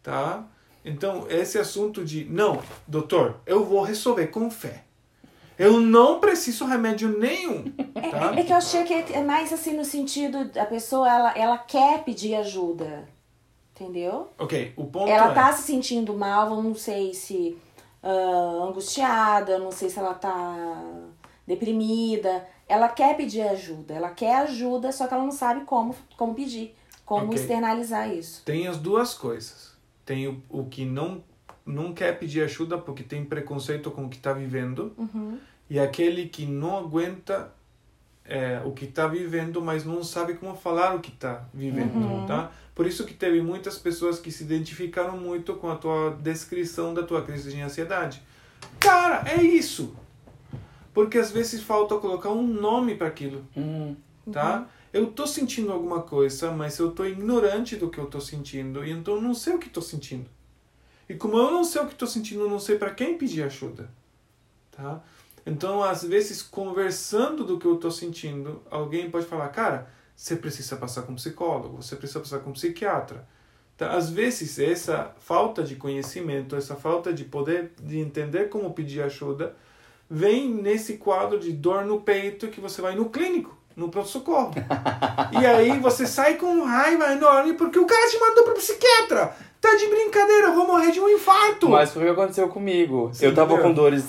Tá? Então, esse assunto de, não, doutor, eu vou resolver com fé. Eu não preciso remédio nenhum. Tá? É que eu achei que é mais assim no sentido, a pessoa, ela, ela quer pedir ajuda. Entendeu? Ok, o ponto Ela é... tá se sentindo mal, não sei se ah, angustiada, não sei se ela tá deprimida. Ela quer pedir ajuda, ela quer ajuda, só que ela não sabe como, como pedir, como Ok. externalizar isso. Tem as duas coisas. Tem o, o que não, não quer pedir ajuda porque tem preconceito com o que está vivendo. E aquele que não aguenta é, o que está vivendo, mas não sabe como falar o que está vivendo, tá? Por isso que teve muitas pessoas que se identificaram muito com a tua descrição da tua crise de ansiedade. Cara, é isso! Porque às vezes falta colocar um nome para aquilo Hum. tá? Eu tô sentindo alguma coisa, mas eu tô ignorante do que eu tô sentindo e então eu não sei o que tô sentindo. E como eu não sei o que tô sentindo, eu não sei para quem pedir ajuda, tá? Então, às vezes, conversando do que eu tô sentindo, alguém pode falar, cara, você precisa passar com um psicólogo, você precisa passar com um psiquiatra. Tá? Às vezes, essa falta de conhecimento, essa falta de poder de entender como pedir ajuda, vem nesse quadro de dor no peito que você vai no clínico, no pronto-socorro. e aí você sai com raiva enorme porque o cara te mandou pro psiquiatra. Tá de brincadeira, eu vou morrer de um infarto. Mas foi o que aconteceu comigo. Você eu tava entendeu? com dores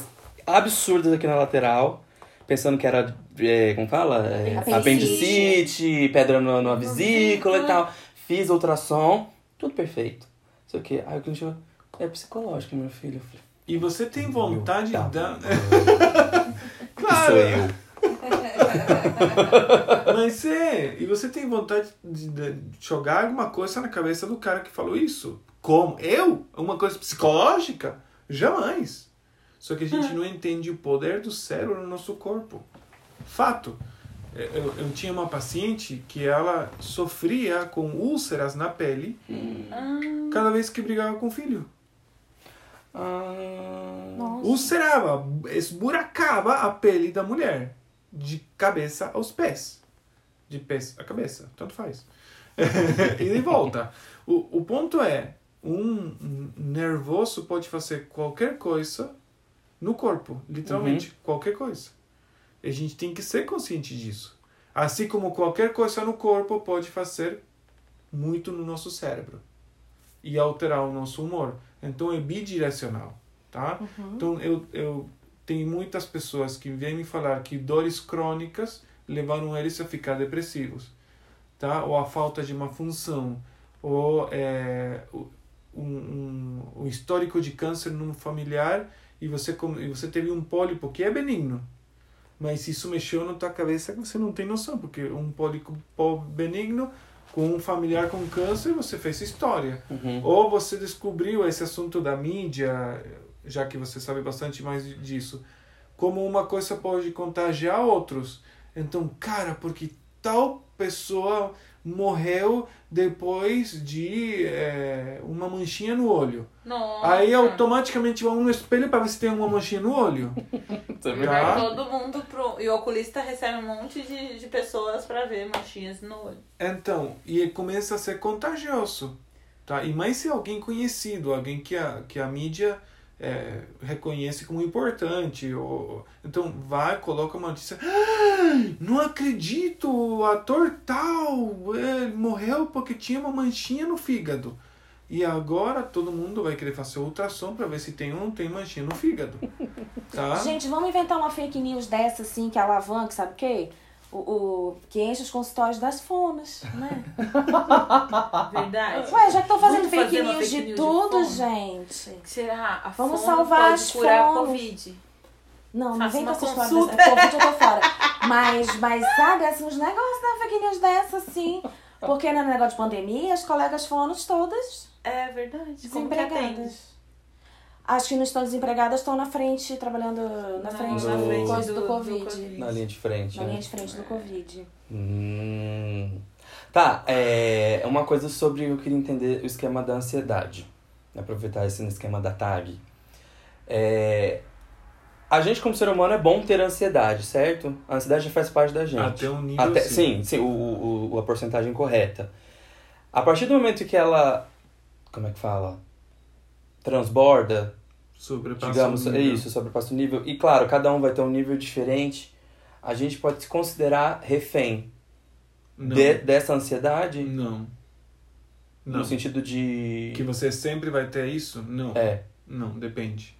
absurdas aqui na lateral, pensando que era, é, como fala? É, Apendicite. pedra no- na vesícula e tal. Fiz ultrassom, tudo perfeito. Sei o que. Aí o cliente falou, é psicológico, meu filho. Eu falei, E você tem vontade Tá. da. que claro! sou eu. Mas é, e você tem vontade de, de jogar alguma coisa na cabeça do cara que falou isso? Como? Eu? Uma coisa psicológica? Jamais. Só que a gente não entende o poder do cérebro no nosso corpo. Fato. É, Eu, eu tinha uma paciente que ela sofria com úlceras na pele cada vez que brigava com o filho. Ah, Nossa. Ulcerava, esburacava a pele da mulher, de cabeça aos pés. De pés a cabeça, tanto faz. e de volta. O, o ponto é, um nervoso pode fazer qualquer coisa no corpo, literalmente, qualquer coisa. A gente tem que ser consciente disso. Assim como qualquer coisa no corpo pode fazer muito no nosso cérebro e alterar o nosso humor. Então é bidirecional, tá? Então eu, eu tenho muitas pessoas que vêm me falar que dores crônicas levaram eles a ficar depressivos, tá? Ou a falta de uma função, ou é, o- um, um, um histórico de câncer num familiar e você e você teve um pólipo que é benigno, mas isso mexeu na tua cabeça que você não tem noção, porque um pólipo benigno com um familiar com câncer você fez história. uhum. Ou você descobriu esse assunto da mídia, já que você sabe bastante mais disso, como uma coisa pode contagiar outros. Então, cara, porque tal pessoa morreu depois de é, uma manchinha no olho. Nossa. Aí automaticamente vão no espelho para ver se tem uma manchinha no olho. É. Tá. todo mundo pro. E o oculista recebe um monte de, de pessoas pra ver manchinhas no olho. Então, e começa a ser contagioso, tá? E mais se alguém conhecido, alguém que a, que a mídia é, reconhece como importante, ou, então vai, coloca uma notícia, "Ah, não acredito, o ator tal é, morreu porque tinha uma manchinha no fígado. E agora todo mundo vai querer fazer ultrassom para ver se tem ou não tem manchinha no fígado, tá? Gente, vamos inventar uma fake news dessa, assim, que alavanca, sabe o quê? O, o, que enche os consultórios das fonas, né? Verdade? Ué, já que estão fazendo Vamos fake news fake de news de tudo, fono? gente. Será? A Vamos salvar as curar a fonos. Covid. Não, não vem com essa história consulta. dessa. Covid eu tô fora. Mas, mas sabe, assim, uns negócios da fake news dessa, assim. Porque no negócio de pandemia, as colegas fonos todas É verdade. Desempregadas. As que não estão desempregadas estão na frente, trabalhando na Não, frente na do, frente do, do- do Covid. Covid. Na linha de frente. Na né? linha de frente do Covid. Hum. Tá, é uma coisa sobre eu queria entender o esquema da ansiedade. Aproveitar esse esquema da tag. É, a gente, como ser humano, é bom ter ansiedade, certo? A ansiedade já faz parte da gente. Até um nível Até, sim. sim, sim, o, o- a porcentagem correta. A partir do momento que ela. Como é que fala? Transborda, Sobrepassa digamos, o é nível. isso, sobrepassa o nível. E claro, cada um vai ter um nível diferente. A gente pode se considerar refém de- dessa ansiedade Não. Não. no sentido de. Que você sempre vai ter isso? Não. É. Não, depende.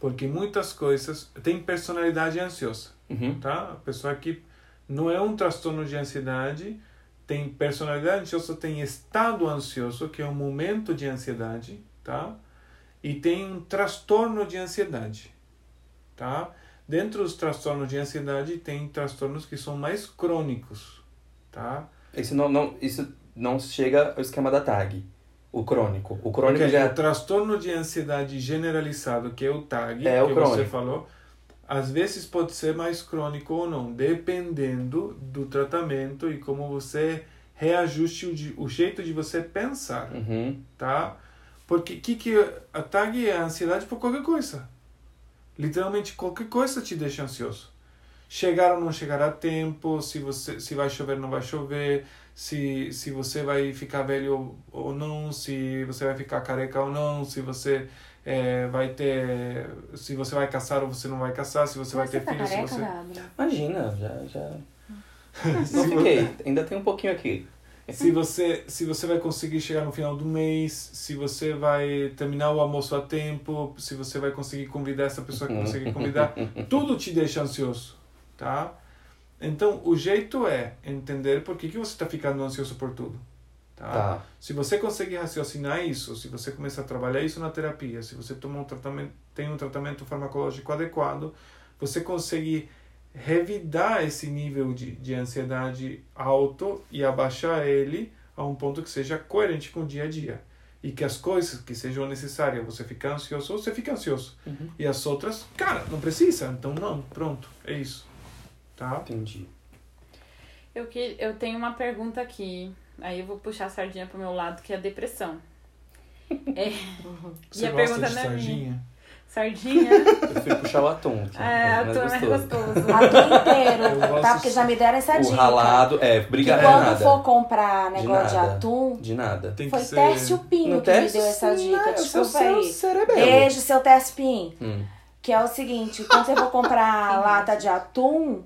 Porque muitas coisas. Tem personalidade ansiosa, Uhum. tá? A pessoa que não é um transtorno de ansiedade, tem personalidade ansiosa, tem estado ansioso, que é um momento de ansiedade, tá? E tem um transtorno de ansiedade, tá? Dentro dos transtornos de ansiedade, tem transtornos que são mais crônicos, tá? Isso não, não, isso não chega ao esquema da tag. O crônico. O crônico Porque já o transtorno de ansiedade generalizado, que é o TAG, É o que você crônico. falou, às vezes pode ser mais crônico ou não, dependendo do tratamento e como você reajuste o, de- o jeito de você pensar, Uhum. tá? Porque que que a TAG é a ansiedade por qualquer coisa. Literalmente qualquer coisa te deixa ansioso. Chegar ou não chegar a tempo, se você se vai chover ou não vai chover, se, se você vai ficar velho ou não, se você vai ficar careca ou não, se você eh, vai ter, se você vai caçar ou você não vai caçar, se você vai Você ter tá filho, se você? Imagina, já. já... Não fiquei. Ainda tem um pouquinho aqui. Se você se você vai conseguir chegar no final do mês, se você vai terminar o almoço a tempo, se você vai conseguir convidar essa pessoa que conseguir convidar, tudo te deixa ansioso, tá? Então, o jeito é entender por que, que você está ficando ansioso por tudo. Tá? Tá. Se você conseguir raciocinar isso, se você começar a trabalhar isso na terapia, se você toma um tratamento, tem um tratamento farmacológico adequado, você consegue revidar esse nível de, de ansiedade alto e abaixar ele a um ponto que seja coerente com o dia a dia. E que as coisas que sejam necessárias você ficar ansioso, você fica ansioso. Uhum. E as outras, cara, não precisa, então não, pronto, é isso. Tá? Entendi. Eu, que, eu tenho uma pergunta aqui. Aí eu vou puxar a sardinha pro meu lado, que é a depressão. É, Você a gosta pergunta de não é minha. Sardinha? Eu prefiro puxar o atum. que É, é a mais tua é mais gostoso. gostoso. Atum inteiro, tá? Porque já me deram essa O dica. ralado. É, Que obrigado. quando nada. for comprar De negócio de, nada. atum, De nada. Tem foi que ser... Tércio Pinho que me deu essa dica. é, seu- Desculpa seu aí. cerebelo. Beijo, seu Tércio Pinho. Hum. Que é o seguinte, quando você for comprar lata de atum,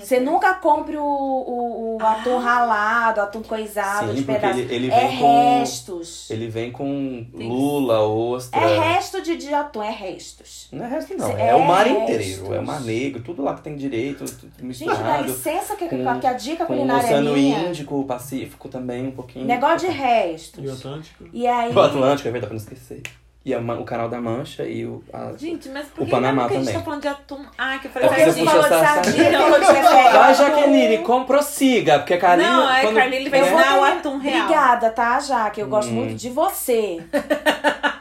É você nunca compre o, o, o atum ralado, atum coisado, Sim, de porque pedaço. ele- ele é vem com- restos. Ele vem com lula, ostra. É resto de, de atum, é restos. Não é resto, não. Cê- É, o mar é inteiro. restos. É o mar negro, tudo lá que tem direito, tudo Gente, dá misturado. licença que, com- que a dica com o culinária é Oceano minha. Índico, o Pacífico também, um pouquinho. Negócio de E o restos. Atlântico? E aí... O Atlântico, é verdade, pra não esquecer. E a o canal da Mancha e o. a- Gente, mas por O que Panamá que a gente também. tá falando de atum? Ah, que eu falei É porque você puxou falou de sardinha, eu prefere Vai. Jaqueline, com prossiga, porque a Carlinha. Não, é quando... Carlinhos vai Eu É, vou ensinar o ter- atum real. Obrigada, tá, Jaque? Eu gosto Hum. muito de você.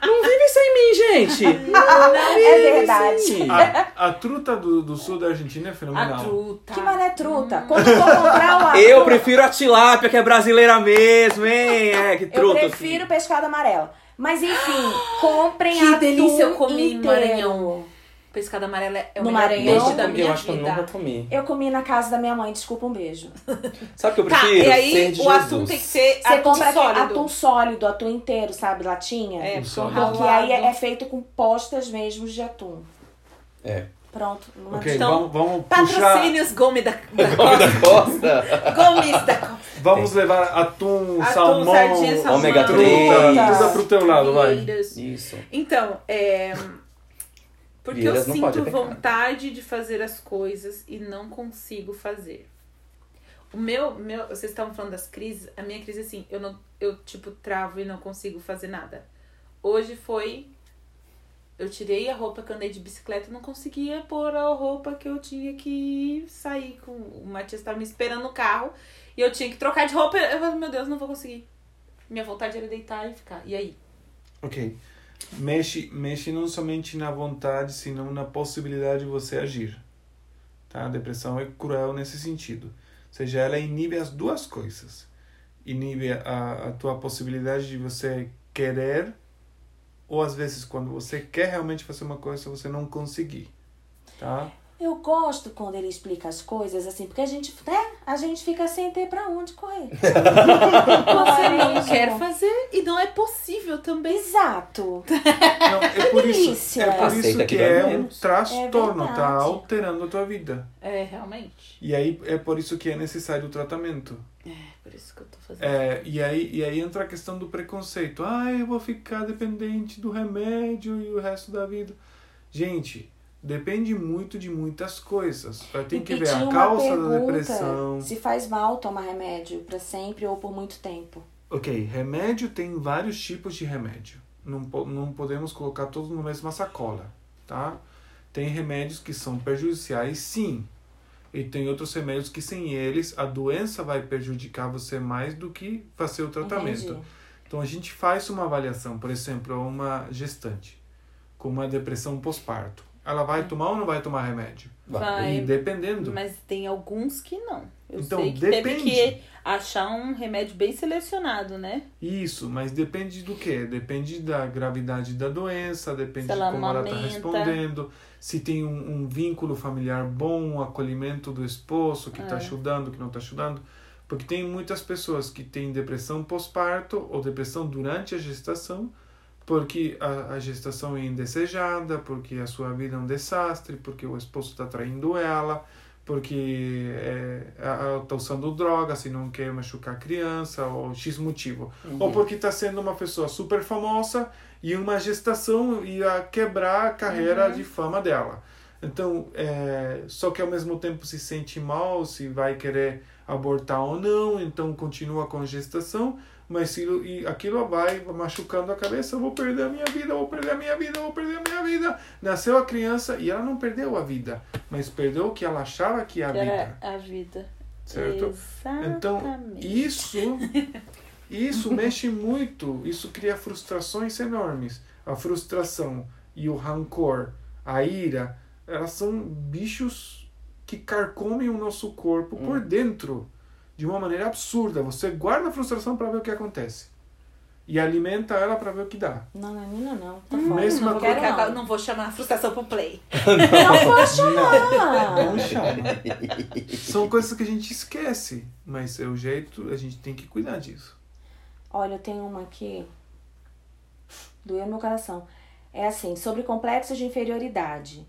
Não vive sem mim, gente! é verdade. A, a truta do, do sul da Argentina é A fenomenal. truta. Que mané truta. Quando eu for comprar o atum, Eu prefiro a tilápia, que é brasileira mesmo, hein? É, que eu truta. prefiro pescado amarelo. Mas enfim, comprem Que atum delícia eu comi inteiro. Maranhão. Pescada amarela é o No melhor Maranhão? peixe da eu minha acho que eu vida. nunca comi. Eu comi na casa da minha mãe, desculpa, um beijo. Sabe o que eu Tá, prefiro? e aí Ser de o Jesus. atum tem que ser Você atum compra sólido. atum sólido, atum inteiro, sabe? Latinha. É, porque ralado. Aí é, é feito com postas mesmo de atum. É. Pronto. Não Ok, Então, vamos, vamos puxar. Patrocínios Gomes da, da Costa. costa. Gomes da Costa. Vamos levar atum, Atum, salmão, sardinha, salmão. ômega truta, três. tudo pro teu lado, vai. Isso. Então, é. Porque Vieiras eu é sinto vontade de fazer as coisas e não consigo fazer. O meu, meu, vocês estavam falando das crises, a minha crise assim, eu não, eu tipo travo e não consigo fazer nada. Hoje foi eu tirei a roupa que eu andei de bicicleta não conseguia pôr a roupa que eu tinha que sair com o Matias estava me esperando no carro e eu tinha que trocar de roupa. Eu falei, meu Deus, não vou conseguir. Minha vontade era deitar e ficar. E aí? Ok. Mexe, mexe não somente na vontade, senão na possibilidade de você agir. Tá? A depressão é cruel nesse sentido. Ou seja, ela inibe as duas coisas. Inibe a, a tua possibilidade de você querer, ou às vezes quando você quer realmente fazer uma coisa, você não conseguir. Tá? Eu gosto quando ele explica as coisas assim, porque a gente, né? A gente fica sem ter pra onde correr. Você não mesmo. quer fazer e não é possível também. Exato. Não, é por isso, é por Aceita isso que que é um menos. transtorno, É tá alterando a tua vida. É, realmente. E aí é por isso que é necessário o tratamento. É, por isso que eu tô fazendo. É, e, aí, e aí entra a questão do preconceito. Ah, eu vou ficar dependente do remédio e o resto da vida. Gente, depende muito de muitas coisas. Tem que ver a causa da depressão. Se faz mal tomar remédio pra sempre ou por muito tempo. Ok, remédio tem vários tipos de remédio. Não, não podemos colocar todos na mesma sacola, tá? Tem remédios que são prejudiciais, sim. E tem outros remédios que sem eles a doença vai prejudicar você mais do que fazer o tratamento. Entendi. Então a gente faz uma avaliação, por exemplo, uma gestante com uma depressão pós-parto. Ela vai tomar ou não vai tomar remédio? Vai. E dependendo. Mas tem alguns que não. Eu Então, sei que depende. teve que achar um remédio bem selecionado, né? Isso, mas depende do quê? Depende da gravidade da doença, depende de como ela está respondendo, se tem um, um vínculo familiar bom, um acolhimento do esposo que está É. ajudando, que não está ajudando. Porque tem muitas pessoas que têm depressão pós-parto ou depressão durante a gestação, porque a, a gestação é indesejada, porque a sua vida é um desastre, porque o esposo está traindo ela, porque é, está usando droga, se não quer machucar a criança, ou X motivo. Ou porque está sendo uma pessoa super famosa e uma gestação ia quebrar a carreira de fama dela. Então, é, só que ao mesmo tempo se sente mal, se vai querer abortar ou não, então continua com a gestação, mas se, e aquilo vai machucando a cabeça, eu vou perder a minha vida, vou perder a minha vida, vou perder a minha vida. Nasceu a criança e ela não perdeu a vida, mas perdeu o que ela achava que era a vida. era a vida. Certo? Exatamente. Então, isso, isso mexe muito, isso cria frustrações enormes. A frustração e o rancor, a ira, elas são bichos que carcomem o nosso corpo por dentro de uma maneira absurda. Você guarda a frustração para ver o que acontece e alimenta ela para ver o que dá. Não, não é minha não. Tá Mesma fora. coisa. não Não, quero vou, não. não vou chamar a frustração pro play. Não vou chamar. Não chama. São coisas que a gente esquece, mas é o jeito, a gente tem que cuidar disso. Olha, eu tenho uma aqui. Doeu no meu coração. É assim, sobre complexos de inferioridade.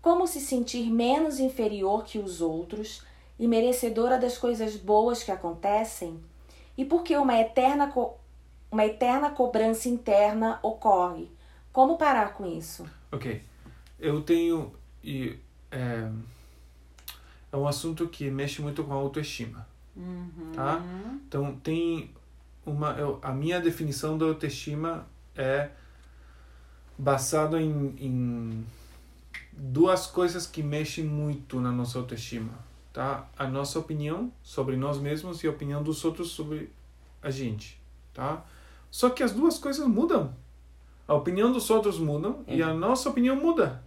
Como se sentir menos inferior que os outros e merecedora das coisas boas que acontecem? E por que uma eterna, uma eterna cobrança interna ocorre? Como parar com isso? Ok. Eu tenho. E, é, é um assunto que mexe muito com a autoestima. Tá? Então, tem uma. Eu, a minha definição da autoestima é baseada em, em duas coisas que mexem muito na nossa autoestima. Tá? A nossa opinião sobre nós mesmos e a opinião dos outros sobre a gente. Tá? Só que as duas coisas mudam. A opinião dos outros mudam e a nossa opinião muda.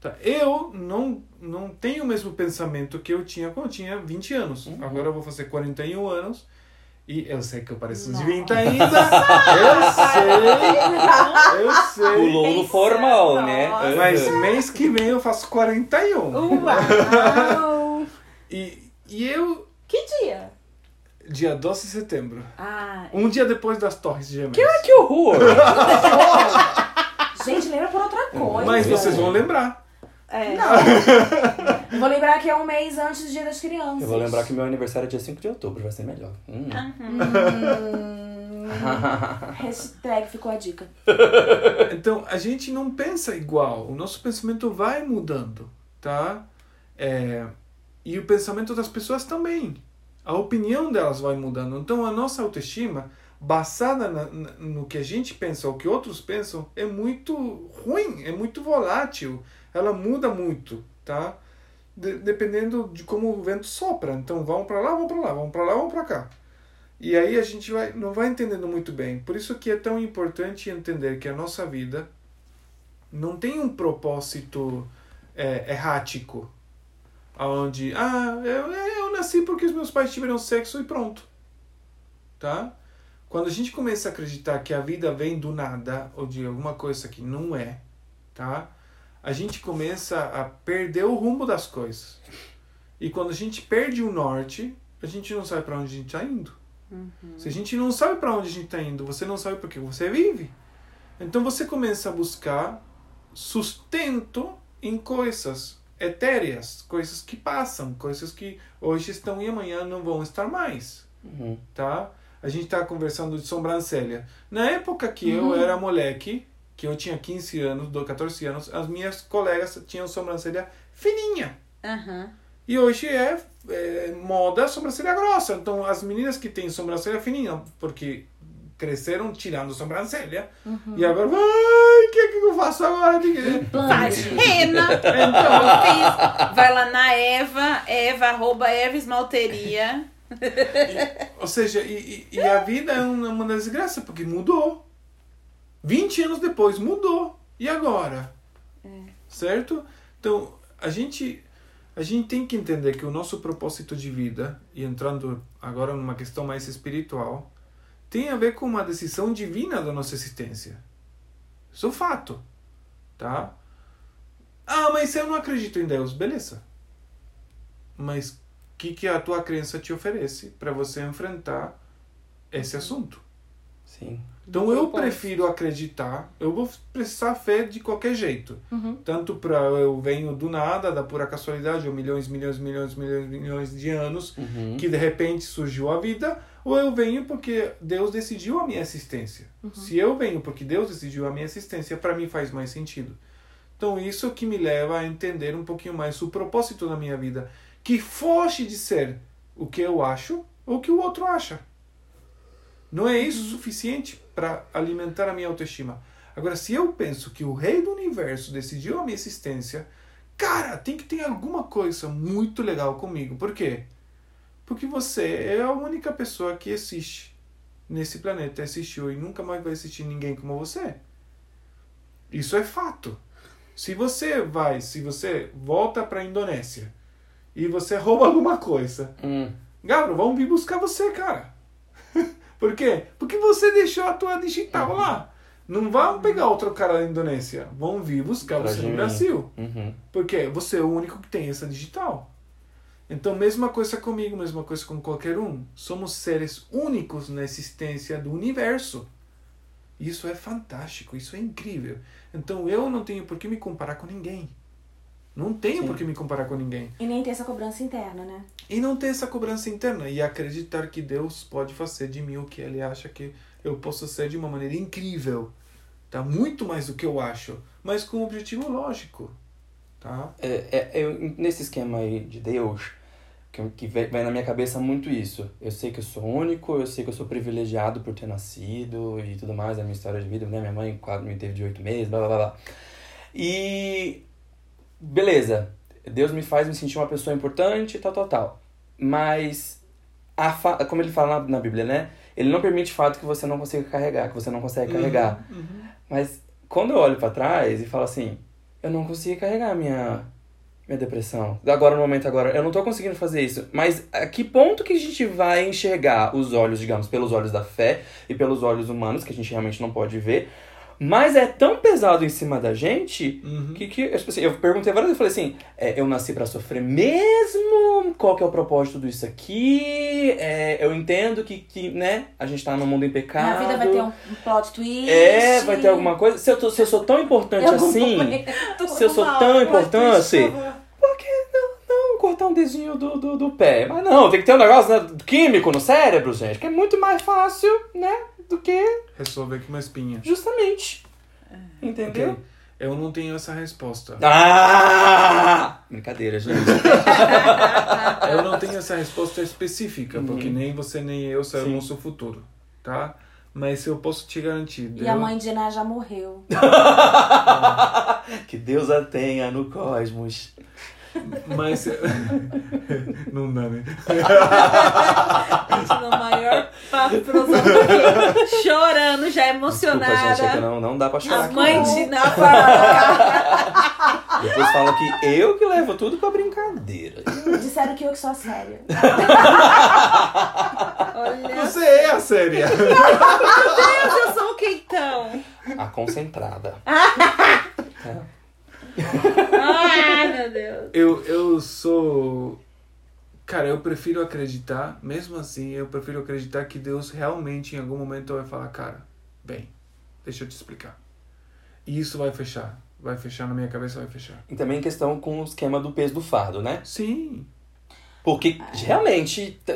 Tá? Eu não, não tenho o mesmo pensamento que eu tinha quando eu tinha 20 anos. Agora eu vou fazer 41 anos. E eu sei que eu pareço de 20 ainda. Eu sei. Eu sei. Pulou no formal, né? Mas mês que vem eu faço 41. Uau! E, e eu, que dia? dia 12 de setembro. Ah, Um dia depois das Torres Gêmeas. Que horror! Gente, lembra por outra coisa. Mas vocês vão lembrar. é. Vou lembrar que é um mês antes do Dia das Crianças. Eu vou lembrar que meu aniversário é dia 5 de outubro, vai ser melhor. Hum. Hum, hashtag ficou a dica. Então, a gente não pensa igual. O nosso pensamento vai mudando, tá? É, e o pensamento das pessoas também. A opinião delas vai mudando. Então, a nossa autoestima, na- no que a gente pensa, ou o que outros pensam, é muito ruim, é muito volátil. Ela muda muito, tá? De- dependendo de como o vento sopra. Então, vamos para lá, vamos para lá, vamos para lá, vamos para cá. E aí a gente vai, não vai entendendo muito bem. Por isso que é tão importante entender que a nossa vida não tem um propósito é, errático. Onde, ah, eu, eu nasci porque os meus pais tiveram sexo e pronto. Tá? Quando a gente começa a acreditar que a vida vem do nada ou de alguma coisa que não é, tá? A gente começa a perder o rumo das coisas. E quando a gente perde o norte, a gente não sabe para onde a gente está indo. Uhum. Se a gente não sabe para onde a gente está indo, você não sabe porque você vive. Então você começa a buscar sustento em coisas etéreas, coisas que passam, coisas que hoje estão e amanhã não vão estar mais, Uhum. tá? A gente tá conversando de sobrancelha. Na época que eu era moleque, que eu tinha 15 anos, do 14 anos, as minhas colegas tinham sobrancelha fininha. Aham. E hoje é, é moda sobrancelha grossa. Então as meninas que têm sobrancelha fininha, porque cresceram tirando sobrancelha, e agora, ai, o que, que eu faço agora? Faz rena. Então, eu fiz. Vai lá na Eva, Eva, arroba Eva Esmalteria. Ou seja, e, e- e a vida é uma, desgraça, porque mudou. 20 anos depois, mudou. E agora? Certo? Então, a gente, a gente tem que entender que o nosso propósito de vida, e entrando agora numa questão mais espiritual, tem a ver com uma decisão divina da nossa existência. Isso é um fato. Tá? Ah, mas eu não acredito em Deus. Beleza. Mas o que, que a tua crença te oferece para você enfrentar esse assunto? Sim. Então eu prefiro acreditar, eu vou precisar fé de qualquer jeito. Uhum. Tanto para eu venho do nada, da pura casualidade, ou milhões, milhões, milhões, milhões, milhões de anos, Uhum. que de repente surgiu a vida, ou eu venho porque Deus decidiu a minha existência. Se eu venho porque Deus decidiu a minha existência, para mim faz mais sentido. Então isso que me leva a entender um pouquinho mais o propósito da minha vida, que foge de ser o que eu acho ou o que o outro acha. Não é isso suficiente para alimentar a minha autoestima. Agora, se eu penso que o rei do universo decidiu a minha existência, cara, tem que ter alguma coisa muito legal comigo. Por quê? Porque você é a única pessoa que existe nesse planeta, existiu e nunca mais vai existir ninguém como você. Isso é fato. Se você vai, se você volta para a Indonésia e você rouba alguma coisa, Hum. Gabriel, vamos vir buscar você, cara. Por quê? Porque você deixou a tua digital lá. Não vão pegar outro cara da Indonésia. Vão vir buscar Atrás você no. Brasil. Uhum. Porque você é o único que tem essa digital. Então, mesma coisa comigo, mesma coisa com qualquer um. Somos seres únicos na existência do universo. Isso é fantástico, isso é incrível. Então, eu não tenho por que me comparar com ninguém. Não tenho Sim. por que me comparar com ninguém. E nem ter essa cobrança interna, né? E não ter essa cobrança interna e acreditar que Deus pode fazer de mim o que Ele acha que eu posso ser de uma maneira incrível. Tá? Muito mais do que eu acho, mas com um objetivo lógico. Tá? É, é, eu, nesse esquema aí de Deus, que, que vem, na minha cabeça muito isso. Eu sei que eu sou único, eu sei que eu sou privilegiado por ter nascido e tudo mais, a minha história de vida, né? Minha mãe quase me teve de oito meses, blá blá blá. E. Beleza, Deus me faz me sentir uma pessoa importante, tal, tal, tal. Mas, a fa... como ele fala na, na Bíblia, né? Ele não permite o fato que você não consiga carregar, que você não consegue carregar. Uhum, uhum. Mas quando eu olho pra trás e falo assim, eu não consegui carregar minha minha depressão. Agora no momento agora, eu não tô conseguindo fazer isso. Mas a que ponto que a gente vai enxergar os olhos, digamos, pelos olhos da fé e pelos olhos humanos que a gente realmente não pode ver? Mas é tão pesado em cima da gente Uhum. que, que eu, tipo assim, eu perguntei várias vezes, eu falei assim, é, eu nasci pra sofrer mesmo? Qual que é o propósito disso aqui? É, eu entendo que, que, né, a gente tá num mundo em pecado. Na vida vai ter um, um plot twist. É, vai ter alguma coisa. Se eu, tô- se eu sou tão importante Algum assim, momento. se eu sou Uma tão importante, por que não, não cortar um dedinho do, do, do pé? Mas não, tem que ter um negócio né, químico no cérebro, gente, que é muito mais fácil, né, do que Resolver com uma espinha. justamente. Entendeu? Ok. Eu não tenho essa resposta. Ah! Brincadeira, gente. Eu não tenho essa resposta específica, porque Uhum. nem você nem eu sabemos Sim. o futuro. Tá? Mas eu posso te garantir. E a mãe de Iná já morreu. que Deus a tenha no cosmos. Mas. não dá, né? Isso no maior chorando, já Desculpa, emocionada. gente, é que não, não dá pra chorar a aqui, mãe não. de. Depois falam que eu que levo tudo pra brincadeira. Disseram que eu que sou a séria. Olha, Você é a séria. eu sou o que então? A concentrada. Ai, meu Deus. Eu, eu sou. Cara, eu prefiro acreditar, mesmo assim, eu prefiro acreditar que Deus realmente em algum momento vai falar, cara, bem, deixa eu te explicar. E isso vai fechar. Vai fechar na minha cabeça, vai fechar. E também questão com o esquema do peso do fardo, né? Sim. Porque realmente, t-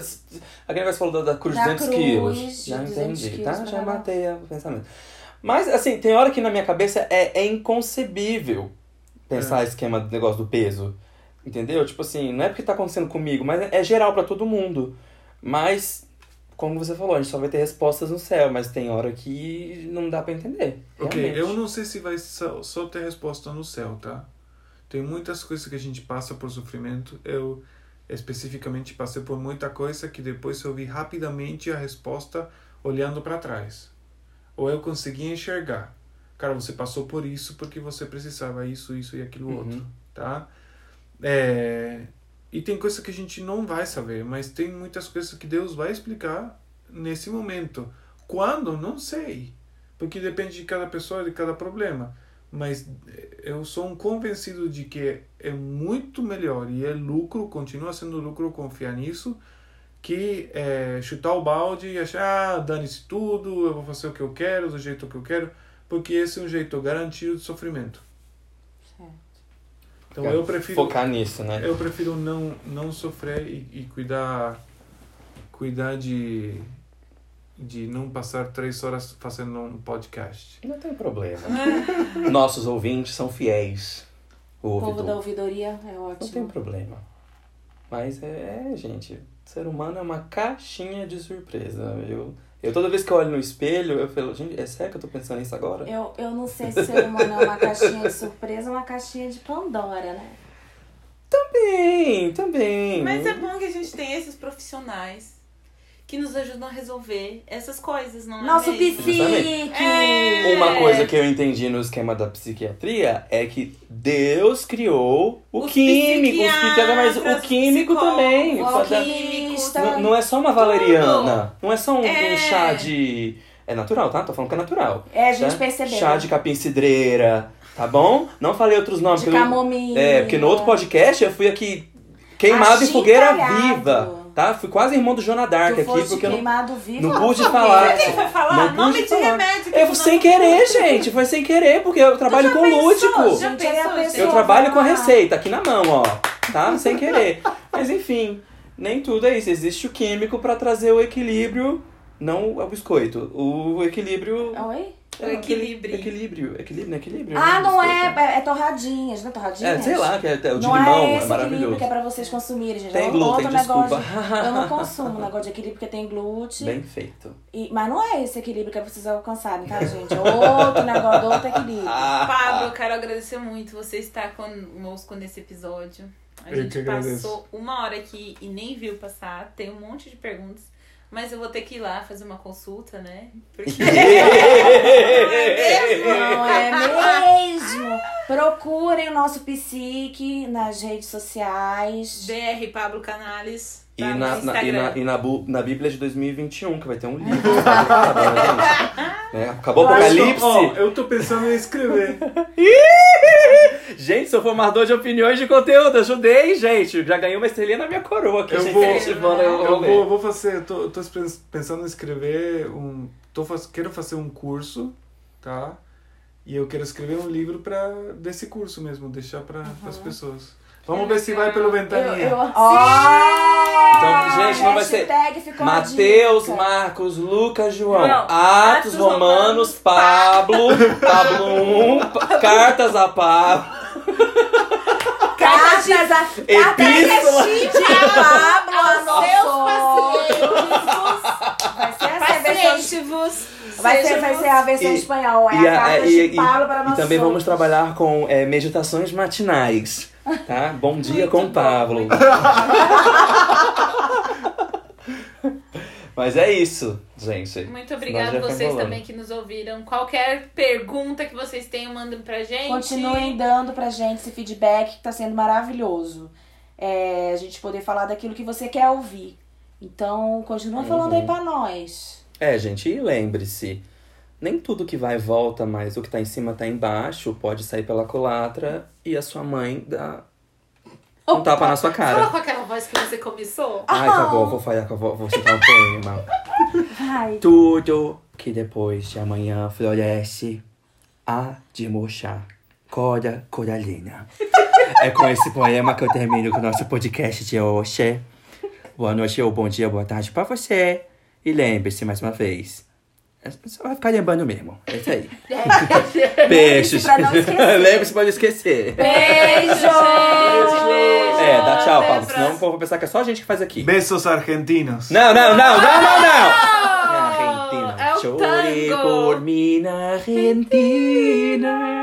aquele negócio falou da, da cruz de Da 200 cruz quilos. de Já 200 entendi, quilos, tá? Já matei o pensamento. Mas, assim, tem hora que na minha cabeça é, é inconcebível pensar esquema do negócio do peso. Entendeu? Tipo assim, não é porque tá acontecendo comigo, mas é, geral pra todo mundo. Mas, como você falou, a gente só vai ter respostas no céu, mas tem hora que não dá pra entender. Ok, realmente. eu não sei se vai só, só ter resposta no céu, tá? Tem muitas coisas que a gente passa por sofrimento. Eu especificamente passei por muita coisa que depois eu vi rapidamente a resposta olhando para trás. Ou eu consegui enxergar. Cara, você passou por isso porque você precisava isso, isso e aquilo Uhum. outro, tá? É, E tem coisa que a gente não vai saber, mas tem muitas coisas que Deus vai explicar nesse momento. Quando? Não sei. Porque depende de cada pessoa, de cada problema. Mas eu sou um convencido de que é muito melhor e é lucro, continua sendo lucro confiar nisso, que é, chutar o balde e achar, ah, dane-se tudo, eu vou fazer o que eu quero, do jeito que eu quero, porque esse é um jeito garantido de sofrimento. Então eu prefiro Focar nisso, né? eu prefiro não, não sofrer e, e cuidar cuidar de de não passar três horas fazendo um podcast. Não tem problema. Nossos ouvintes são fiéis. O O povo da ouvidoria é Não tem ótimo. problema. Mas é, gente, ser humano é uma caixinha de surpresa. Eu, eu toda vez que eu olho no espelho, eu falo, gente, é sério que eu tô pensando nisso agora? Eu, eu não sei se ser humano é uma caixinha de surpresa ou uma caixinha de Pandora, né? Também, também. Mas é bom que a gente tenha esses profissionais que nos ajudam a resolver essas coisas, não Nosso é mesmo? psique! É. Uma coisa que eu entendi no esquema da psiquiatria é que Deus criou o Os químico, os psiquiatras, mas o químico também. O Fazer- Não, não é só uma valeriana, não é só um, um É. chá de. É natural, tá? Tô falando que é natural. É, a gente Chá- percebeu. Chá de capim cidreira, tá bom? Não falei outros nomes. De porque eu- camomila. É, porque no outro podcast eu fui aqui queimado em fogueira viva, tá? Fui quase irmão do Joana Dark Tu aqui, porque eu não, queimado vivo não pude falar. Quem foi falar? Não Nome de falar. remédio. Eu sem querer, gente. Foi sem querer, porque eu trabalho com pensou? lúdico. Gente, Eu trabalho com a receita aqui na mão, ó. Tá? Sem querer. Mas enfim, nem tudo é isso. Existe o químico pra trazer o equilíbrio, não o biscoito. O equilíbrio. Oi? O equilíbrio. Equilíbrio. Equilíbrio, não é equilíbrio? Ah, não é, biscoito. é, é torradinhas, não é torradinhas? É, sei lá, que é, é o de não limão, é é, esse equilíbrio maravilhoso. que é pra vocês consumirem, gente. Tem É glúten, desculpa. negócio. Eu não consumo negócio de equilíbrio porque tem glúten. Bem feito. E, mas não é esse equilíbrio que é preciso alcançar, tá, gente? É outro negócio, outro equilíbrio. Ah. Pablo, eu quero agradecer muito você estar conosco nesse episódio. A Eu gente passou uma hora aqui e nem viu passar. Tem um monte de perguntas. Mas eu vou ter que ir lá fazer uma consulta, né? Porque. Não é mesmo? Procurem o nosso psique nas redes sociais. BR Pablo Canales. E tá na, na- e, na, e na, bu- na Bíblia de 2021, que vai ter um livro. tá gente? Né? Acabou o apocalipse. Ó, eu tô pensando em escrever. Gente, sou formador de opiniões de conteúdo. Ajudei, gente. Já ganhei uma estrelinha na minha coroa aqui. Eu gente, vou- o Eu rolê. vou, vou fazer, eu tô, eu tô pensando em escrever um. Tô quero fazer um curso, tá? E eu quero escrever um livro pra, desse curso mesmo, deixar para as pessoas. Vamos ver se vai pelo Eu, ventaninha. eu... Ó! Então, gente, não vai ser dica. Marcos, Lucas, João. Não, Atos, Atos Romanos, Pablo. Pablo 1. Cartas a Pablo. Cartas a... Cartas de Pablo Aos a seus nossos. Vai ser essa a versão... Vai ser, vai ser a versão E- espanhol. É E, a a- carta e- de Pablo para e nós também vamos trabalhar com é, meditações matinais. Tá? Bom dia Muito com bom, Pablo. Mas é isso, gente. Muito obrigada a vocês também que nos ouviram. Qualquer pergunta que vocês tenham, mandem pra gente. Continuem dando pra gente esse feedback que tá sendo maravilhoso. É, a gente poder falar daquilo que você quer ouvir. Então, continua falando aí pra nós. É, gente, e lembre-se, nem tudo que vai volta, mas o que tá em cima tá embaixo, pode sair pela culatra e a sua mãe dá um tapa na sua Fala cara. com aquela voz que você começou. Ai, tá bom, vou falar com a vou, vou citar um poema. Vai. Tudo que depois de amanhã floresce há de murchar. Cora coralina. É com esse poema que eu termino com o nosso podcast de hoje. Boa noite ou bom dia, boa tarde pra você. E lembre-se mais uma vez. É Só vai ficar lembrando mesmo. É isso aí. Beijos. não esquecer. Lembre-se pra não esquecer. Beijo! É, dá tchau, Pablo. Senão o povo vai pensar que é só a gente que faz aqui. Besos argentinos. Não, não, não, não, não, não! Argentina. é Chore por mim na Argentina.